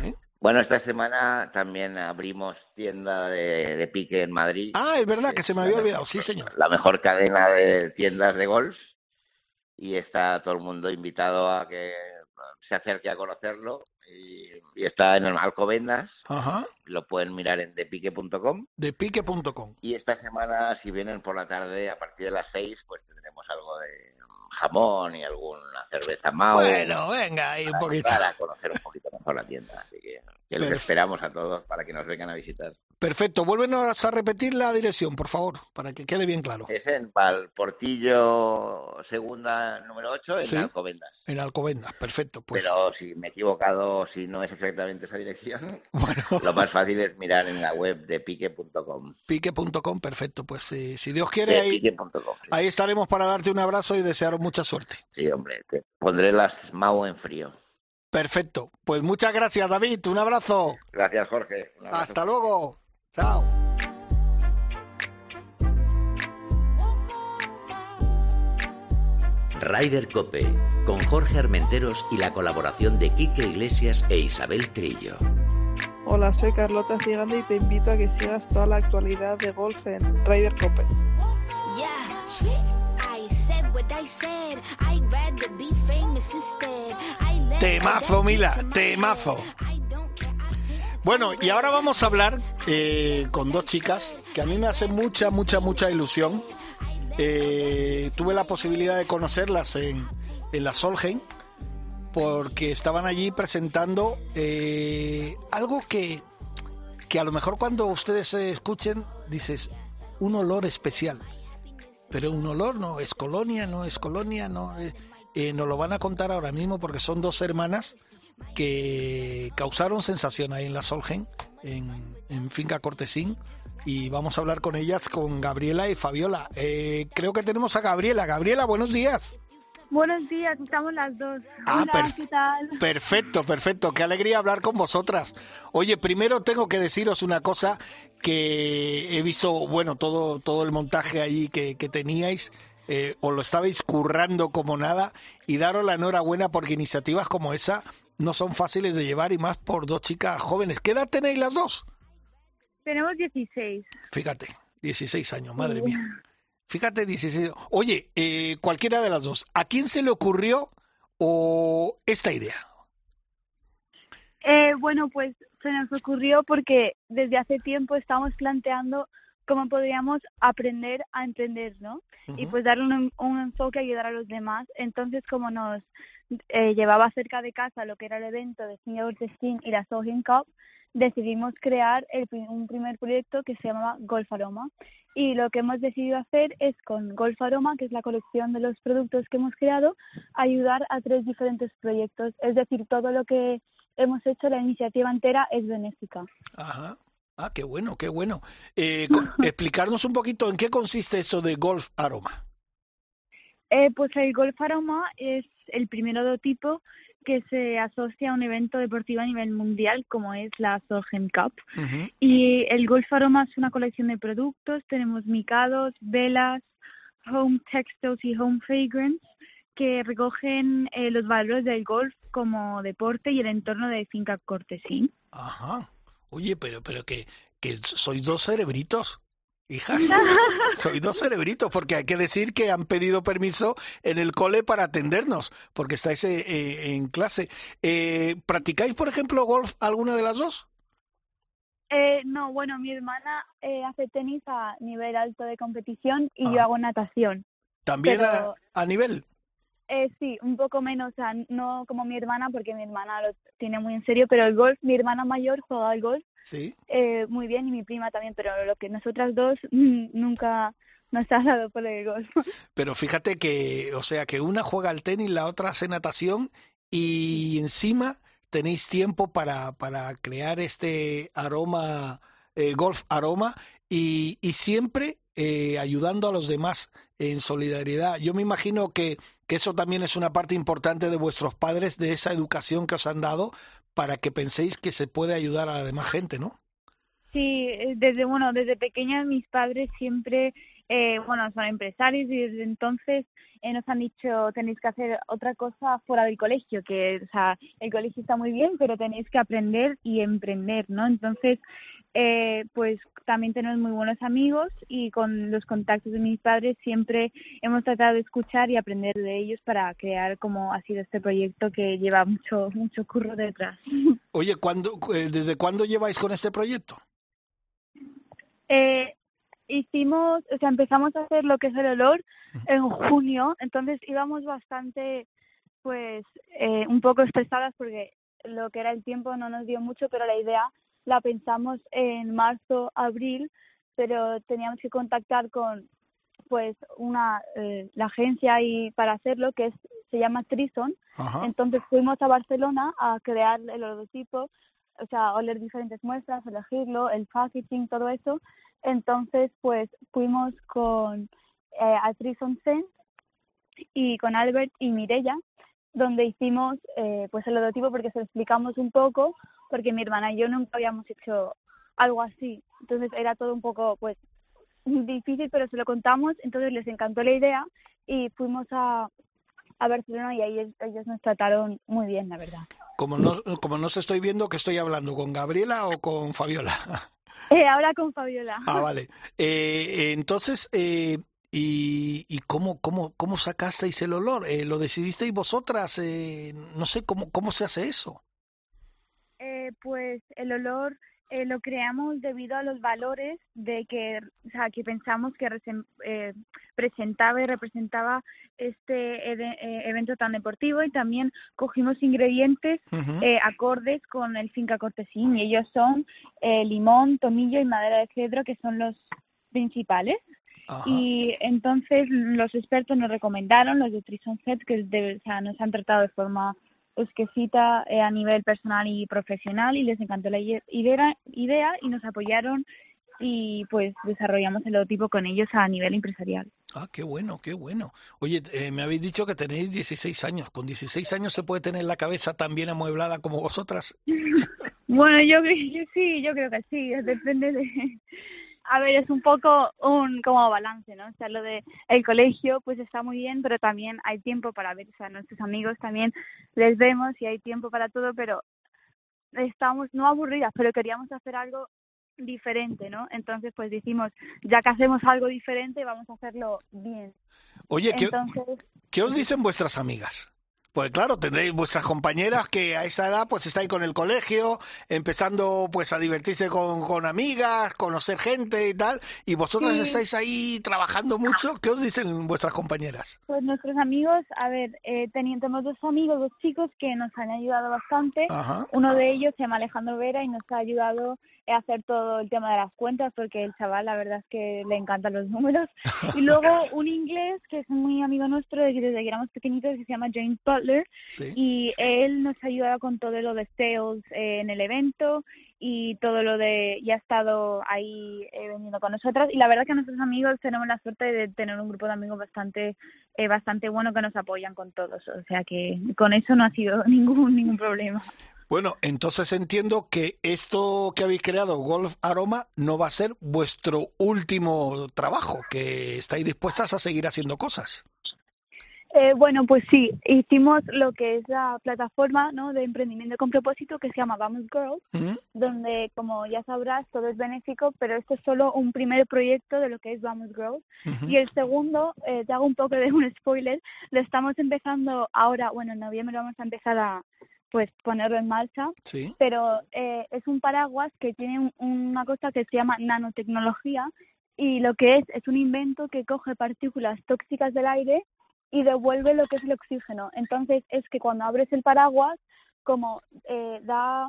¿Eh? Bueno, esta semana también abrimos tienda de, pique en Madrid. Ah, es verdad que se me había olvidado, sí, señor. La mejor cadena de tiendas de golf y está todo el mundo invitado a que se acerque a conocerlo y, está en el Alcobendas. Ajá. Lo pueden mirar en depique.com. Depique.com. Y esta semana, si vienen por la tarde, a partir de las seis, pues de jamón y alguna cerveza Mao. Bueno, venga, ahí un poquito. Para conocer un poquito mejor la tienda. Así que, que les esperamos a todos para que nos vengan a visitar. Perfecto. Vuélvenos a repetir la dirección, por favor, para que quede bien claro. Es en Valportillo, segunda, número 8, en Alcobendas. En Alcobendas, perfecto. Pues... Pero si me he equivocado, si no es exactamente esa dirección, lo más fácil es mirar en la web de pique.com. Pique.com, perfecto. Pues eh, si Dios quiere, ahí, ahí estaremos para darte un abrazo y desearos mucha suerte. Sí, hombre, te pondré las MAU en frío. Perfecto. Pues muchas gracias, David. Un abrazo. Gracias, Jorge. Hasta luego. Chao. Ryder Cope, con Jorge Armenteros y la colaboración de Quique Iglesias e Isabel Trillo. Hola, soy Carlota Ciganda y te invito a que sigas toda la actualidad de golf en Ryder Cope. Temazo, Mila, temazo. Bueno, y ahora vamos a hablar eh, con dos chicas que a mí me hacen mucha, mucha, mucha ilusión. Eh, tuve la posibilidad de conocerlas en, en la Solheim porque estaban allí presentando eh, algo que, que a lo mejor cuando ustedes escuchen dices un olor especial. Pero un olor no es colonia, no es colonia, no. nos lo van a contar ahora mismo porque son dos hermanas que causaron sensación ahí en la Solgen, en, Finca Cortesín. Y vamos a hablar con ellas, con Gabriela y Fabiola. Eh, creo que tenemos a Gabriela. Gabriela, buenos días. Buenos días, estamos las dos. Ah, Perfecto, perfecto. Qué alegría hablar con vosotras. Oye, primero tengo que deciros una cosa que he visto, bueno, todo, todo el montaje ahí que, que teníais eh, os lo estabais currando como nada y daros la enhorabuena porque iniciativas como esa no son fáciles de llevar y más por dos chicas jóvenes. ¿Qué edad tenéis las dos? Tenemos 16. Fíjate, 16 años, madre mía. Fíjate, 16. Oye, eh, cualquiera de las dos, ¿a quién se le ocurrió o esta idea? Eh, bueno, pues se nos ocurrió porque desde hace tiempo estamos planteando cómo podríamos aprender a emprender, ¿no? Y pues darle un, un, enfoque a ayudar a los demás. Entonces, como nos eh, llevaba cerca de casa lo que era el evento de Senior Steam y la Sohin Cup, decidimos crear el, un primer proyecto que se llamaba Golf Aroma. Y lo que hemos decidido hacer es con Golf Aroma, que es la colección de los productos que hemos creado, ayudar a tres diferentes proyectos. Es decir, todo lo que hemos hecho, la iniciativa entera es benéfica. Ajá. Ah, qué bueno, qué bueno. Eh, explicarnos un poquito en qué consiste esto de Golf Aroma. Eh, pues el Golf Aroma es el primer tipo que se asocia a un evento deportivo a nivel mundial como es la Solheim Cup. Y el Golf Aroma es una colección de productos. Tenemos micados, velas, home textiles y home fragrance que recogen eh, los valores del golf como deporte y el entorno de Finca Cortesín. Ajá. Oye, pero, pero que, que sois dos cerebritos. Hijas, soy dos cerebritos, porque hay que decir que han pedido permiso en el cole para atendernos, porque estáis eh, en clase. Eh, ¿Practicáis, por ejemplo, golf alguna de las dos? Eh, no, bueno, mi hermana eh, hace tenis a nivel alto de competición y yo hago natación. ¿También a, a, nivel? Eh, sí, un poco menos, o sea, no como mi hermana, porque mi hermana lo tiene muy en serio, pero el golf, mi hermana mayor juega al golf sí. eh, muy bien y mi prima también, pero lo que nosotras dos nunca nos ha dado por el golf. Pero fíjate que, o sea, que una juega al tenis, la otra hace natación y encima tenéis tiempo para, para crear este aroma, eh, golf aroma y, y siempre eh, ayudando a los demás en solidaridad. Yo me imagino que, que eso también es una parte importante de vuestros padres, de esa educación que os han dado, para que penséis que se puede ayudar a la demás gente, ¿no? Sí, desde bueno, desde pequeña mis padres siempre, eh, bueno, son empresarios y desde entonces eh, nos han dicho tenéis que hacer otra cosa fuera del colegio, que o sea, el colegio está muy bien, pero tenéis que aprender y emprender, ¿no? Entonces, eh, pues también tenemos muy buenos amigos y con los contactos de mis padres siempre hemos tratado de escuchar y aprender de ellos para crear como ha sido este proyecto que lleva mucho mucho curro detrás. Oye, ¿cuándo, ¿desde cuándo lleváis con este proyecto? Eh, hicimos, o sea, empezamos a hacer lo que es el olor en junio, entonces íbamos bastante, pues, eh, un poco estresadas porque lo que era el tiempo no nos dio mucho, pero la idea la pensamos en marzo, abril, pero teníamos que contactar con pues una eh, la agencia y para hacerlo que es se llama Trison entonces fuimos a Barcelona a crear el logotipo o sea oler diferentes muestras elegirlo el packaging todo eso. Entonces pues fuimos con eh, a Trison Sense y con Albert y Mirella donde hicimos eh, pues el logotipo porque se lo explicamos un poco porque mi hermana y yo nunca habíamos hecho algo así. Entonces era todo un poco pues difícil pero se lo contamos. Entonces les encantó la idea y fuimos a a Barcelona y ahí ellos nos trataron muy bien la verdad. Como no como no se estoy viendo que estoy hablando con Gabriela o con Fabiola eh, ahora con Fabiola. Ah vale. Eh, entonces eh, ¿Y, y cómo, cómo, cómo sacasteis el olor? Eh, ¿Lo decidisteis vosotras? Eh, no sé, ¿cómo, ¿cómo se hace eso? Eh, pues el olor eh, lo creamos debido a los valores de que, o sea, que pensamos que eh, presentaba y representaba este eh, evento tan deportivo y también cogimos ingredientes eh, acordes con el finca cortesín y ellos son eh, limón, tomillo y madera de cedro que son los principales. Ajá. Y entonces los expertos nos recomendaron, los de Trison Head, que de, o sea, nos han tratado de forma exquisita eh, a nivel personal y profesional y les encantó la idea, idea y nos apoyaron y pues desarrollamos el logotipo con ellos a nivel empresarial. Ah, qué bueno, qué bueno. Oye, eh, me habéis dicho que tenéis 16 años. ¿Con 16 años se puede tener la cabeza tan bien amueblada como vosotras? bueno, yo, yo sí, yo creo que sí, depende de a ver, es un poco un como balance, ¿no? O sea, lo de el colegio pues está muy bien, pero también hay tiempo para ver, o sea, nuestros amigos también les vemos y hay tiempo para todo, pero estamos no aburridas, pero queríamos hacer algo diferente, ¿no? Entonces, pues decimos, ya que hacemos algo diferente, vamos a hacerlo bien. Oye, ¿qué, ¿qué os dicen vuestras amigas? Pues claro, tendréis vuestras compañeras que a esa edad pues estáis con el colegio, empezando pues a divertirse con, con amigas, conocer gente y tal, y vosotras estáis ahí trabajando mucho. ¿Qué os dicen vuestras compañeras? Pues nuestros amigos, a ver, eh, tenemos dos amigos, dos chicos que nos han ayudado bastante. Uno de ellos se llama Alejandro Vera y nos ha ayudado hacer todo el tema de las cuentas porque el chaval la verdad es que le encantan los números. Y luego un inglés que es muy amigo nuestro desde que éramos pequeñitos que se llama James Butler y él nos ha ayudado con todo lo de sales eh, en el evento y todo lo de ya ha estado ahí eh, veniendo con nosotras. Y la verdad que nuestros amigos tenemos la suerte de tener un grupo de amigos bastante eh, bastante bueno que nos apoyan con todos. O sea que con eso no ha sido ningún ningún problema bueno, entonces entiendo que esto que habéis creado, Golf Aroma, no va a ser vuestro último trabajo, que estáis dispuestas a seguir haciendo cosas. Eh, bueno, pues sí, hicimos lo que es la plataforma ¿no? de emprendimiento con propósito que se llama Vamos Girls, donde, como ya sabrás, todo es benéfico, pero esto es solo un primer proyecto de lo que es Vamos Girls. Y el segundo, eh, te hago un poco de un spoiler, lo estamos empezando ahora, bueno, en noviembre vamos a empezar a pues ponerlo en marcha, sí. pero eh, es un paraguas que tiene una cosa que se llama nanotecnología y lo que es es un invento que coge partículas tóxicas del aire y devuelve lo que es el oxígeno. Entonces es que cuando abres el paraguas, como eh, da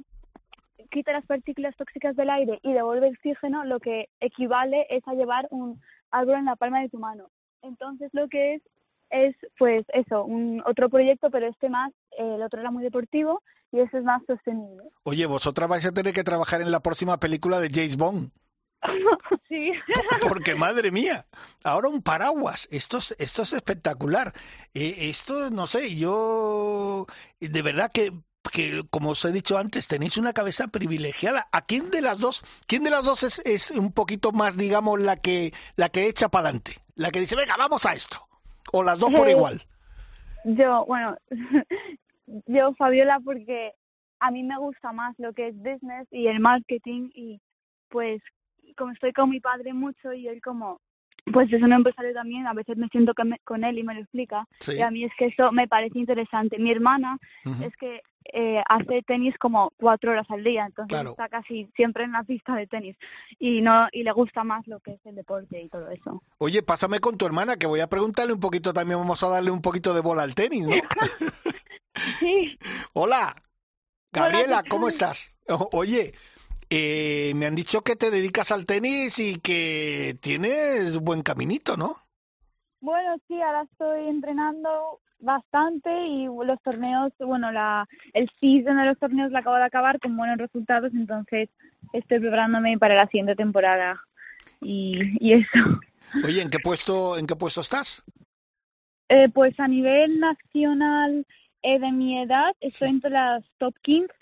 quita las partículas tóxicas del aire y devuelve oxígeno, lo que equivale es a llevar un árbol en la palma de tu mano. Entonces lo que es es pues eso, un otro proyecto, pero este más, el otro era muy deportivo y este es más sostenible. Oye, vosotras vais a tener que trabajar en la próxima película de James Bond. sí. Porque madre mía, ahora un paraguas, esto es, esto es espectacular. Eh, esto, no sé, yo de verdad que que como os he dicho antes, tenéis una cabeza privilegiada. ¿A quién de las dos, quién de las dos es, es un poquito más, digamos, la que, la que echa para adelante? La que dice, venga, vamos a esto. O las dos por Eh, igual. Yo, bueno, yo Fabiola porque a mí me gusta más lo que es business y el marketing y pues como estoy con mi padre mucho y él como pues es un empresario también, a veces me siento con él y me lo explica. Sí. Y a mí es que eso me parece interesante. Mi hermana es que eh, hace tenis como cuatro horas al día, entonces Claro. está casi siempre en la pista de tenis y no y le gusta más lo que es el deporte y todo eso. Oye, pásame con tu hermana, que voy a preguntarle un poquito también, vamos a darle un poquito de bola al tenis, ¿no? Sí. Hola, Gabriela, ¿qué ¿cómo estás? Oye, eh, me han dicho que te dedicas al tenis y que tienes buen caminito, ¿no? Bueno, sí, ahora estoy entrenando bastante y los torneos, bueno, la el season de los torneos la acabo de acabar con buenos resultados, entonces estoy preparándome para la siguiente temporada y, y eso. Oye, ¿en qué puesto, en qué puesto estás? Eh, pues a nivel nacional eh, de mi edad estoy entre las top 15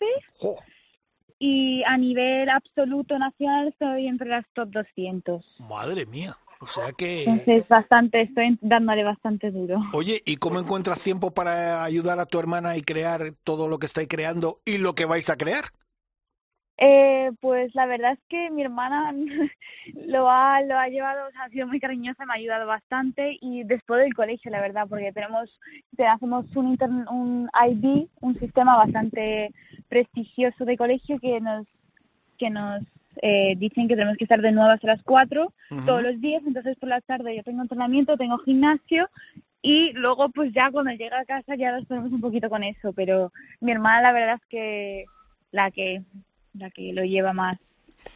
y a nivel absoluto nacional estoy entre las top 200. Madre mía, o sea que... Entonces bastante, estoy dándole bastante duro. Oye, ¿y cómo encuentras tiempo para ayudar a tu hermana y crear todo lo que estáis creando y lo que vais a crear? Eh, pues la verdad es que mi hermana lo ha, lo ha llevado, o sea, ha sido muy cariñosa, me ha ayudado bastante y después del colegio, la verdad, porque tenemos, te- hacemos un, un IB, un sistema bastante prestigioso de colegio que nos, que nos eh, dicen que tenemos que estar de 9 hasta las 4 Ujú. todos los días, entonces por la tarde yo tengo entrenamiento, tengo gimnasio y luego pues ya cuando llega a casa ya nos ponemos un poquito con eso, pero mi hermana la verdad es que la que la que lo lleva más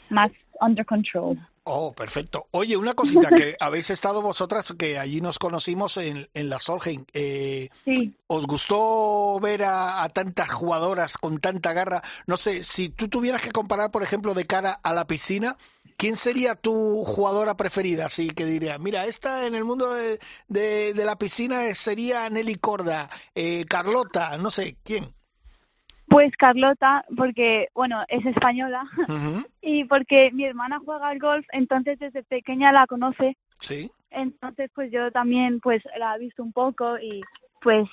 más under control. Oh, perfecto. Oye, una cosita que habéis estado vosotras, que allí nos conocimos en, en la Solheim. Eh, Sí. ¿Os gustó ver a, a tantas jugadoras con tanta garra? No sé, si tú tuvieras que comparar, por ejemplo, de cara a la piscina, ¿quién sería tu jugadora preferida? Así que diría, mira, esta en el mundo de, de, de la piscina sería Nelly Corda, eh, Carlota, no sé, ¿quién? Pues Carlota, porque, bueno, es española y porque mi hermana juega al golf, entonces desde pequeña la conoce. Sí. Entonces, pues yo también, pues la he visto un poco y, pues,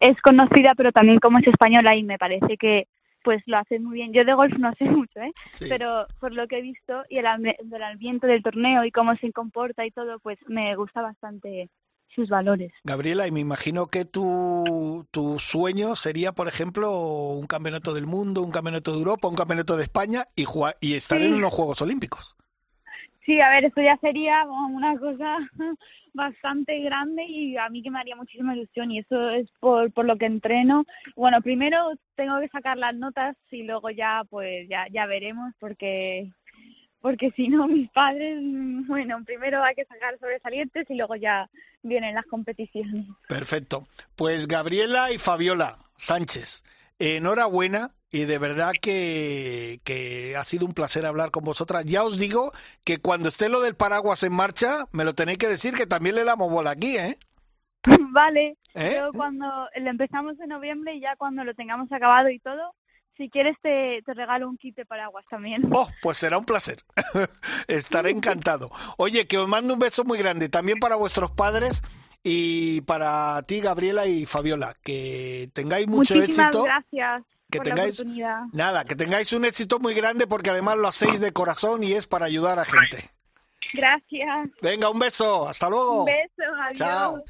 es conocida, pero también como es española y me parece que, pues lo hace muy bien. Yo de golf no sé mucho, ¿eh? Pero por lo que he visto y el, el ambiente del torneo y cómo se comporta y todo, pues me gusta bastante sus valores. Gabriela, y me imagino que tu, tu sueño sería, por ejemplo, un campeonato del mundo, un campeonato de Europa, un campeonato de España y, y estar en los Juegos Olímpicos. Sí, a ver, esto ya sería una cosa bastante grande y a mí que me haría muchísima ilusión y eso es por, por lo que entreno. Bueno, primero tengo que sacar las notas y luego ya pues ya, ya veremos porque porque si no mis padres, bueno, primero hay que sacar sobresalientes y luego ya vienen las competiciones. Perfecto. Pues Gabriela y Fabiola Sánchez, enhorabuena y de verdad que, que, ha sido un placer hablar con vosotras. Ya os digo que cuando esté lo del paraguas en marcha, me lo tenéis que decir que también le damos bola aquí, ¿eh? Vale. ¿Eh? cuando lo empezamos en noviembre y ya cuando lo tengamos acabado y todo, si quieres te, te regalo un kit de paraguas también. Oh, pues será un placer. Estaré encantado. Oye, que os mando un beso muy grande también para vuestros padres y para ti, Gabriela y Fabiola. Que tengáis mucho Muchísimas éxito. gracias. Que por tengáis nada, que tengáis un éxito muy grande porque además lo hacéis de corazón y es para ayudar a gente. Gracias. Venga, un beso, hasta luego. Un beso, adiós. Chao.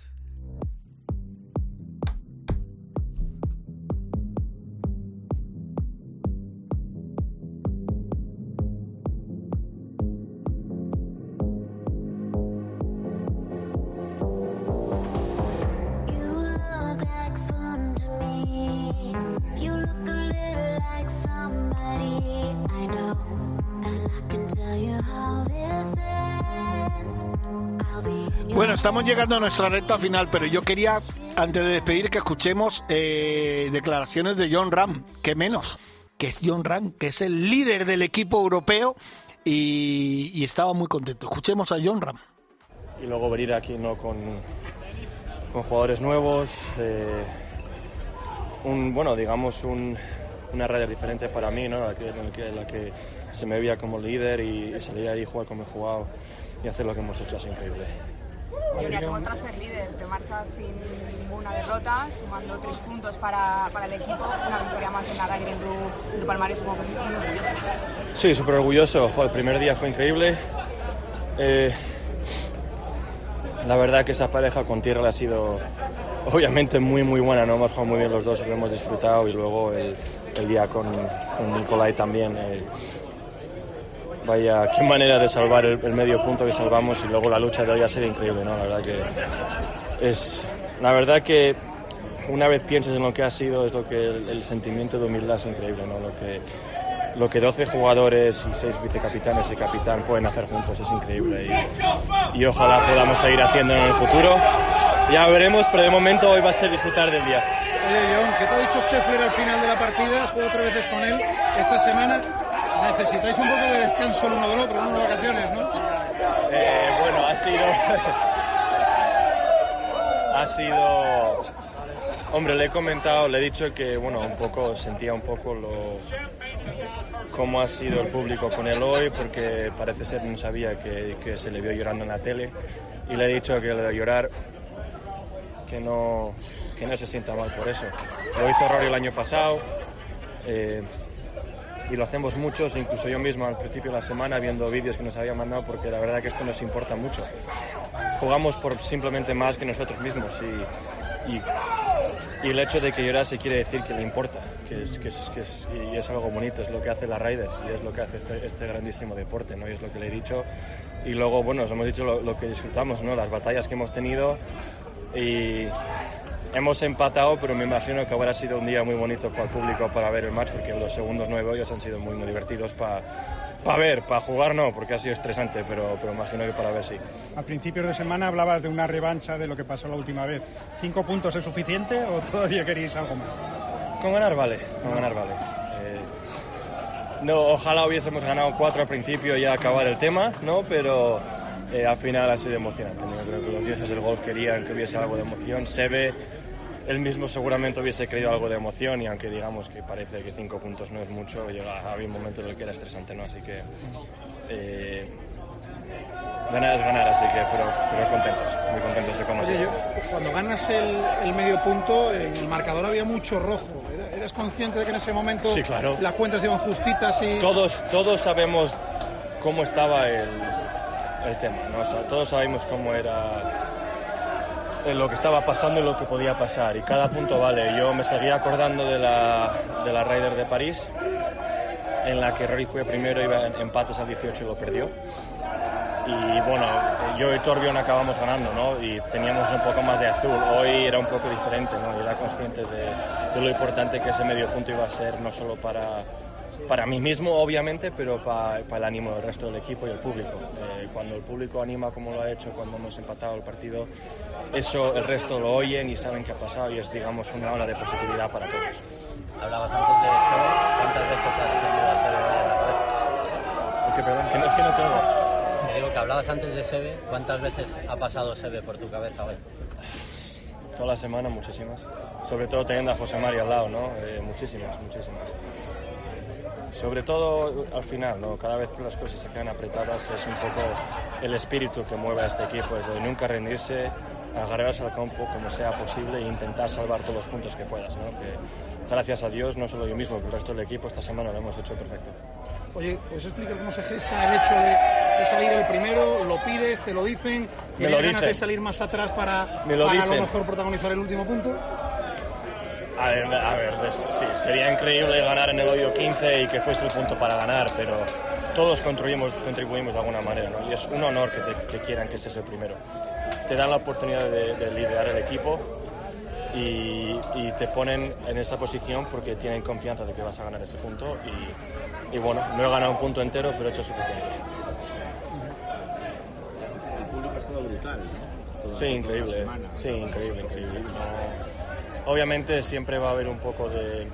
Estamos llegando a nuestra recta final, pero yo quería, antes de despedir, que escuchemos eh, declaraciones de John Ram, que menos, que es John Ram, que es el líder del equipo europeo y, y estaba muy contento. Escuchemos a John Ram. Y luego venir aquí ¿no? con, con jugadores nuevos, eh, un, bueno, digamos, un, una radio diferente para mí, ¿no? la, que, en la que- la que se me veía como líder y, y salir ahí y jugar como he jugado y hacer lo que hemos hecho es increíble. Julia, te encuentras ser líder, te marchas sin ninguna derrota, sumando tres puntos para, para el equipo, una victoria más en la Ryder en tu, en tu palmarés como muy orgulloso. Sí, súper orgulloso. El primer día fue increíble. Eh, la verdad que esa pareja con Tierra ha sido obviamente muy muy buena. ¿no? Hemos jugado muy bien los dos, lo hemos disfrutado y luego el, el día con, con Nicolai también. eh, vaya, qué manera de salvar el, el medio punto que salvamos y luego la lucha de hoy ha sido increíble. ¿no? La verdad que es... La verdad que una vez piensas en lo que ha sido, es lo que el, el sentimiento de humildad es increíble. ¿no? Lo que, lo que 12 jugadores y 6 vicecapitanes y capitán pueden hacer juntos es increíble y, y ojalá podamos seguir haciéndolo en el futuro. Ya veremos, pero de momento hoy va a ser disfrutar del día. Oye, John, ¿qué te ha dicho Scheffler al final de la partida? Has jugado tres veces con él esta semana. Necesitáis un poco de descanso el uno del otro, ¿no? Unas vacaciones, ¿no? Eh, bueno, ha sido. ha sido. Hombre, le he comentado, le he dicho que, bueno, un poco, sentía un poco lo. cómo ha sido el público con él hoy, porque parece ser no sabía que, se le vio llorando en la tele. Y le he dicho que le de llorar, que no, que no se sienta mal por eso. Lo hizo Rory el año pasado. eh, y lo hacemos muchos, incluso yo mismo al principio de la semana viendo vídeos que nos había mandado porque la verdad que esto nos importa mucho. Jugamos por simplemente más que nosotros mismos y, y, y el hecho de que llorase quiere decir que le importa, que es, que es, que es- y es algo bonito, es lo que hace la Ryder y es lo que hace este, este grandísimo deporte, ¿no? y es lo que le he dicho. Y luego, bueno, os hemos dicho lo, lo que disfrutamos, ¿no? las batallas que hemos tenido y hemos empatado, pero me imagino que habrá sido un día muy bonito para el público para ver el match, porque los segundos nueve hoyos han sido muy, muy divertidos para ver, para jugar no, porque ha sido estresante, pero, pero imagino que para ver sí. A principios de semana hablabas de una revancha de lo que pasó la última vez. ¿Cinco puntos es suficiente o todavía queréis algo más? Con ganar vale, con ganar vale. Eh, no, ojalá hubiésemos ganado cuatro al principio y ya acabar el tema, ¿no? Pero eh, al final ha sido emocionante. Yo creo que los dioses del golf querían que hubiese algo de emoción. Se ve él mismo seguramente hubiese creído algo de emoción y aunque digamos que parece que cinco puntos no es mucho, llega, había un momento en el que era estresante, ¿no? Así que eh, ganar es ganar, así que pero, pero contentos, muy contentos de cómo Oye, yo, cuando ganas el, el medio punto, en el marcador había mucho rojo. ¿Era- ¿Eres consciente de que en ese momento Sí, claro. las cuentas iban justitas y... Todos, todos sabemos cómo estaba el, el tema, ¿no? O sea, todos sabemos cómo era lo que estaba pasando y lo que podía pasar. Y cada punto vale. Yo me seguía acordando de la, de la Ryder de París, en la que Rory fue primero, iba en empates al 18 y lo perdió. Y bueno, yo y Torbjorn acabamos ganando, ¿no? Y teníamos un poco más de azul. Hoy era un poco diferente, ¿no? Y era consciente de, de lo importante que ese medio punto iba a ser, no solo para, para mí mismo, obviamente, pero para, para el ánimo del resto del equipo y el público. Eh, cuando el público anima como lo ha hecho cuando hemos empatado el partido, eso el resto lo oyen y saben qué ha pasado y es, digamos, una ola de positividad para todos. Hablabas antes de Sebe, ¿cuántas veces has tenido a Sebe en la cabeza? Porque, perdón, que no, es que no tengo. Te digo que hablabas antes de Sebe, ¿cuántas veces ha pasado Sebe por tu cabeza hoy? Toda la semana, muchísimas. Sobre todo teniendo a José María al lado, ¿no? Eh, muchísimas, muchísimas. Sobre todo al final, ¿no? Cada vez que las cosas se quedan apretadas es un poco el espíritu que mueve a este equipo, es de nunca rendirse, agarrarse al campo como sea posible e intentar salvar todos los puntos que puedas, ¿no? Que gracias a Dios, no solo yo mismo, pero el resto del equipo esta semana lo hemos hecho perfecto. Oye, ¿puedes explicar cómo se gesta el hecho de, de salir el primero? ¿Lo pides? ¿Te lo dicen? ¿Tienes ganas de salir más atrás para, Me lo para a lo mejor protagonizar el último punto? A ver, a ver, es- sí, sería increíble ganar en el hoyo 15 y que fuese el punto para ganar, pero todos contribuimos, contribuimos de alguna manera, ¿no? Y es un honor que, te- que quieran que seas el primero. Te dan la oportunidad de, de liderar el equipo y, y te ponen en esa posición porque tienen confianza de que vas a ganar ese punto y, y bueno, no he ganado un punto entero, pero he hecho suficiente. El público ha estado brutal, ¿no? Toda- Sí, increíble. semana. Sí, increíble, increíble. No- obviamente siempre va a haber un poco de,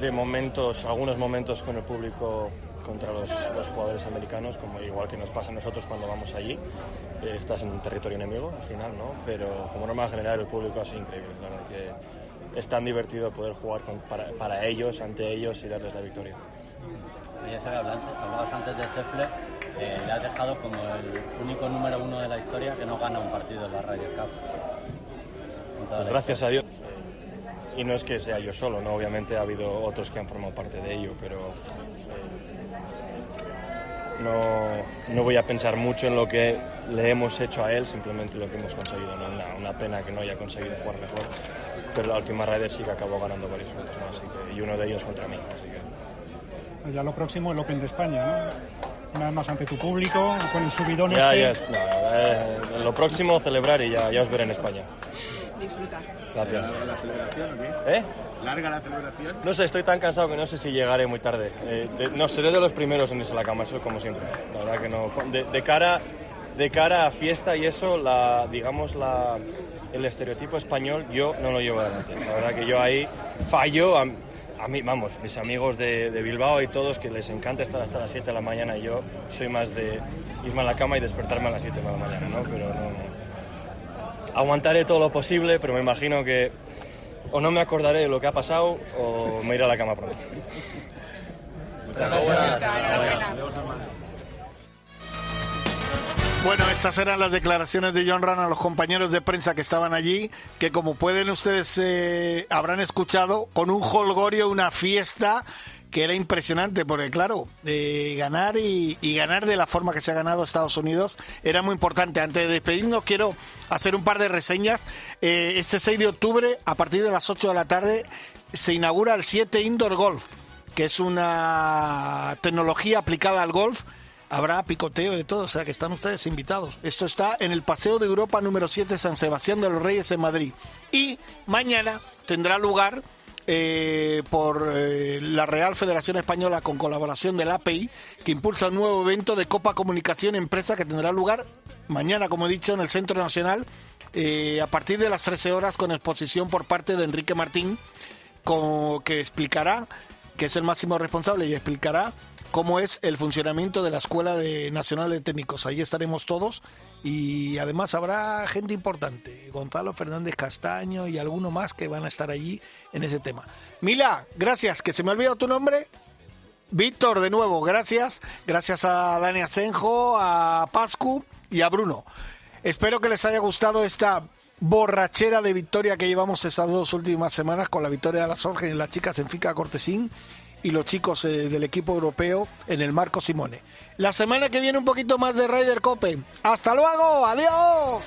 de momentos, algunos momentos con el público contra los, los jugadores americanos, como igual que nos pasa a nosotros cuando vamos allí. Eh, estás en territorio enemigo al final, ¿no? Pero como norma general el público ha sido increíble. Que es tan divertido poder jugar con- para, para ellos, ante ellos y darles la victoria. Sebe, hablante- hablabas antes de Scheffler, eh, le has dejado como el único número uno de la historia que no gana un partido en la Ryder Cup. Pues gracias a. Dios. Y no es que sea yo solo, ¿no? Obviamente ha habido otros que han formado parte de ello, pero eh, no, no voy a pensar mucho en lo que le hemos hecho a él, simplemente lo que hemos conseguido. ¿no? Una, una pena que no haya conseguido jugar mejor, pero la última Ryder sí que acabó ganando varios puntos, ¿no? Así que, y uno de ellos contra mí. Así que, Ya lo próximo, el Open de España, ¿no? Una vez más ante tu público, con el subidón ya, este. ya es, no, eh, lo próximo celebrar y ya, ya os veré en España. Disfrutar. Gracias. ¿Larga la celebración o qué? ¿Eh? ¿Larga la celebración? No sé, estoy tan cansado que no sé si llegaré muy tarde. Eh, de- no, seré de los primeros en irse a la cama, eso como siempre. La verdad que no. De, de cara, de cara a fiesta y eso, la, digamos, la, el estereotipo español, yo no lo llevo adelante. La verdad que yo ahí fallo. A, a mí, vamos, mis amigos de, de Bilbao y todos que les encanta estar hasta las 7 de la mañana y yo soy más de irme a la cama y despertarme a las 7 de la mañana, ¿no? Pero no, no. Aguantaré todo lo posible, pero me imagino que o no me acordaré de lo que ha pasado o me iré a la cama pronto. Bueno, estas eran las declaraciones de John Ran a los compañeros de prensa que estaban allí, que como pueden ustedes eh, habrán escuchado, con un holgorio, una fiesta que era impresionante, porque claro, eh, ganar y, ganar de la forma que se ha ganado Estados Unidos era muy importante. Antes de despedirnos, quiero hacer un par de reseñas. Eh, este 6 de octubre, a partir de las 8 de la tarde, se inaugura el 7 Indoor Golf, que es una tecnología aplicada al golf Habrá picoteo de todo, o sea que están ustedes invitados. Esto está en el Paseo de Europa número 7 San Sebastián de los Reyes en Madrid. Y mañana tendrá lugar eh, por eh, la Real Federación Española con colaboración del API, que impulsa un nuevo evento de Copa Comunicación Empresa que tendrá lugar mañana, como he dicho, en el Centro Nacional eh, a partir de las 13 horas con exposición por parte de Enrique Martín, con- que explicará, que es el máximo responsable y explicará cómo es el funcionamiento de la Escuela de Nacional de Técnicos. Ahí estaremos todos Y además habrá gente importante, Gonzalo Fernández Castaño y alguno más que van a estar allí en ese tema. Mila, gracias, que se me ha olvidado tu nombre. Víctor, de nuevo, gracias. Gracias a Dani Asenjo, a Pascu y a Bruno. Espero que les haya gustado esta borrachera de victoria que llevamos estas dos últimas semanas con la victoria de las Orgen y las chicas en Fica Cortesín y los chicos eh, del equipo europeo en el Marco Simone. La semana que viene un poquito más de Ryder Cope. Hasta luego, adiós.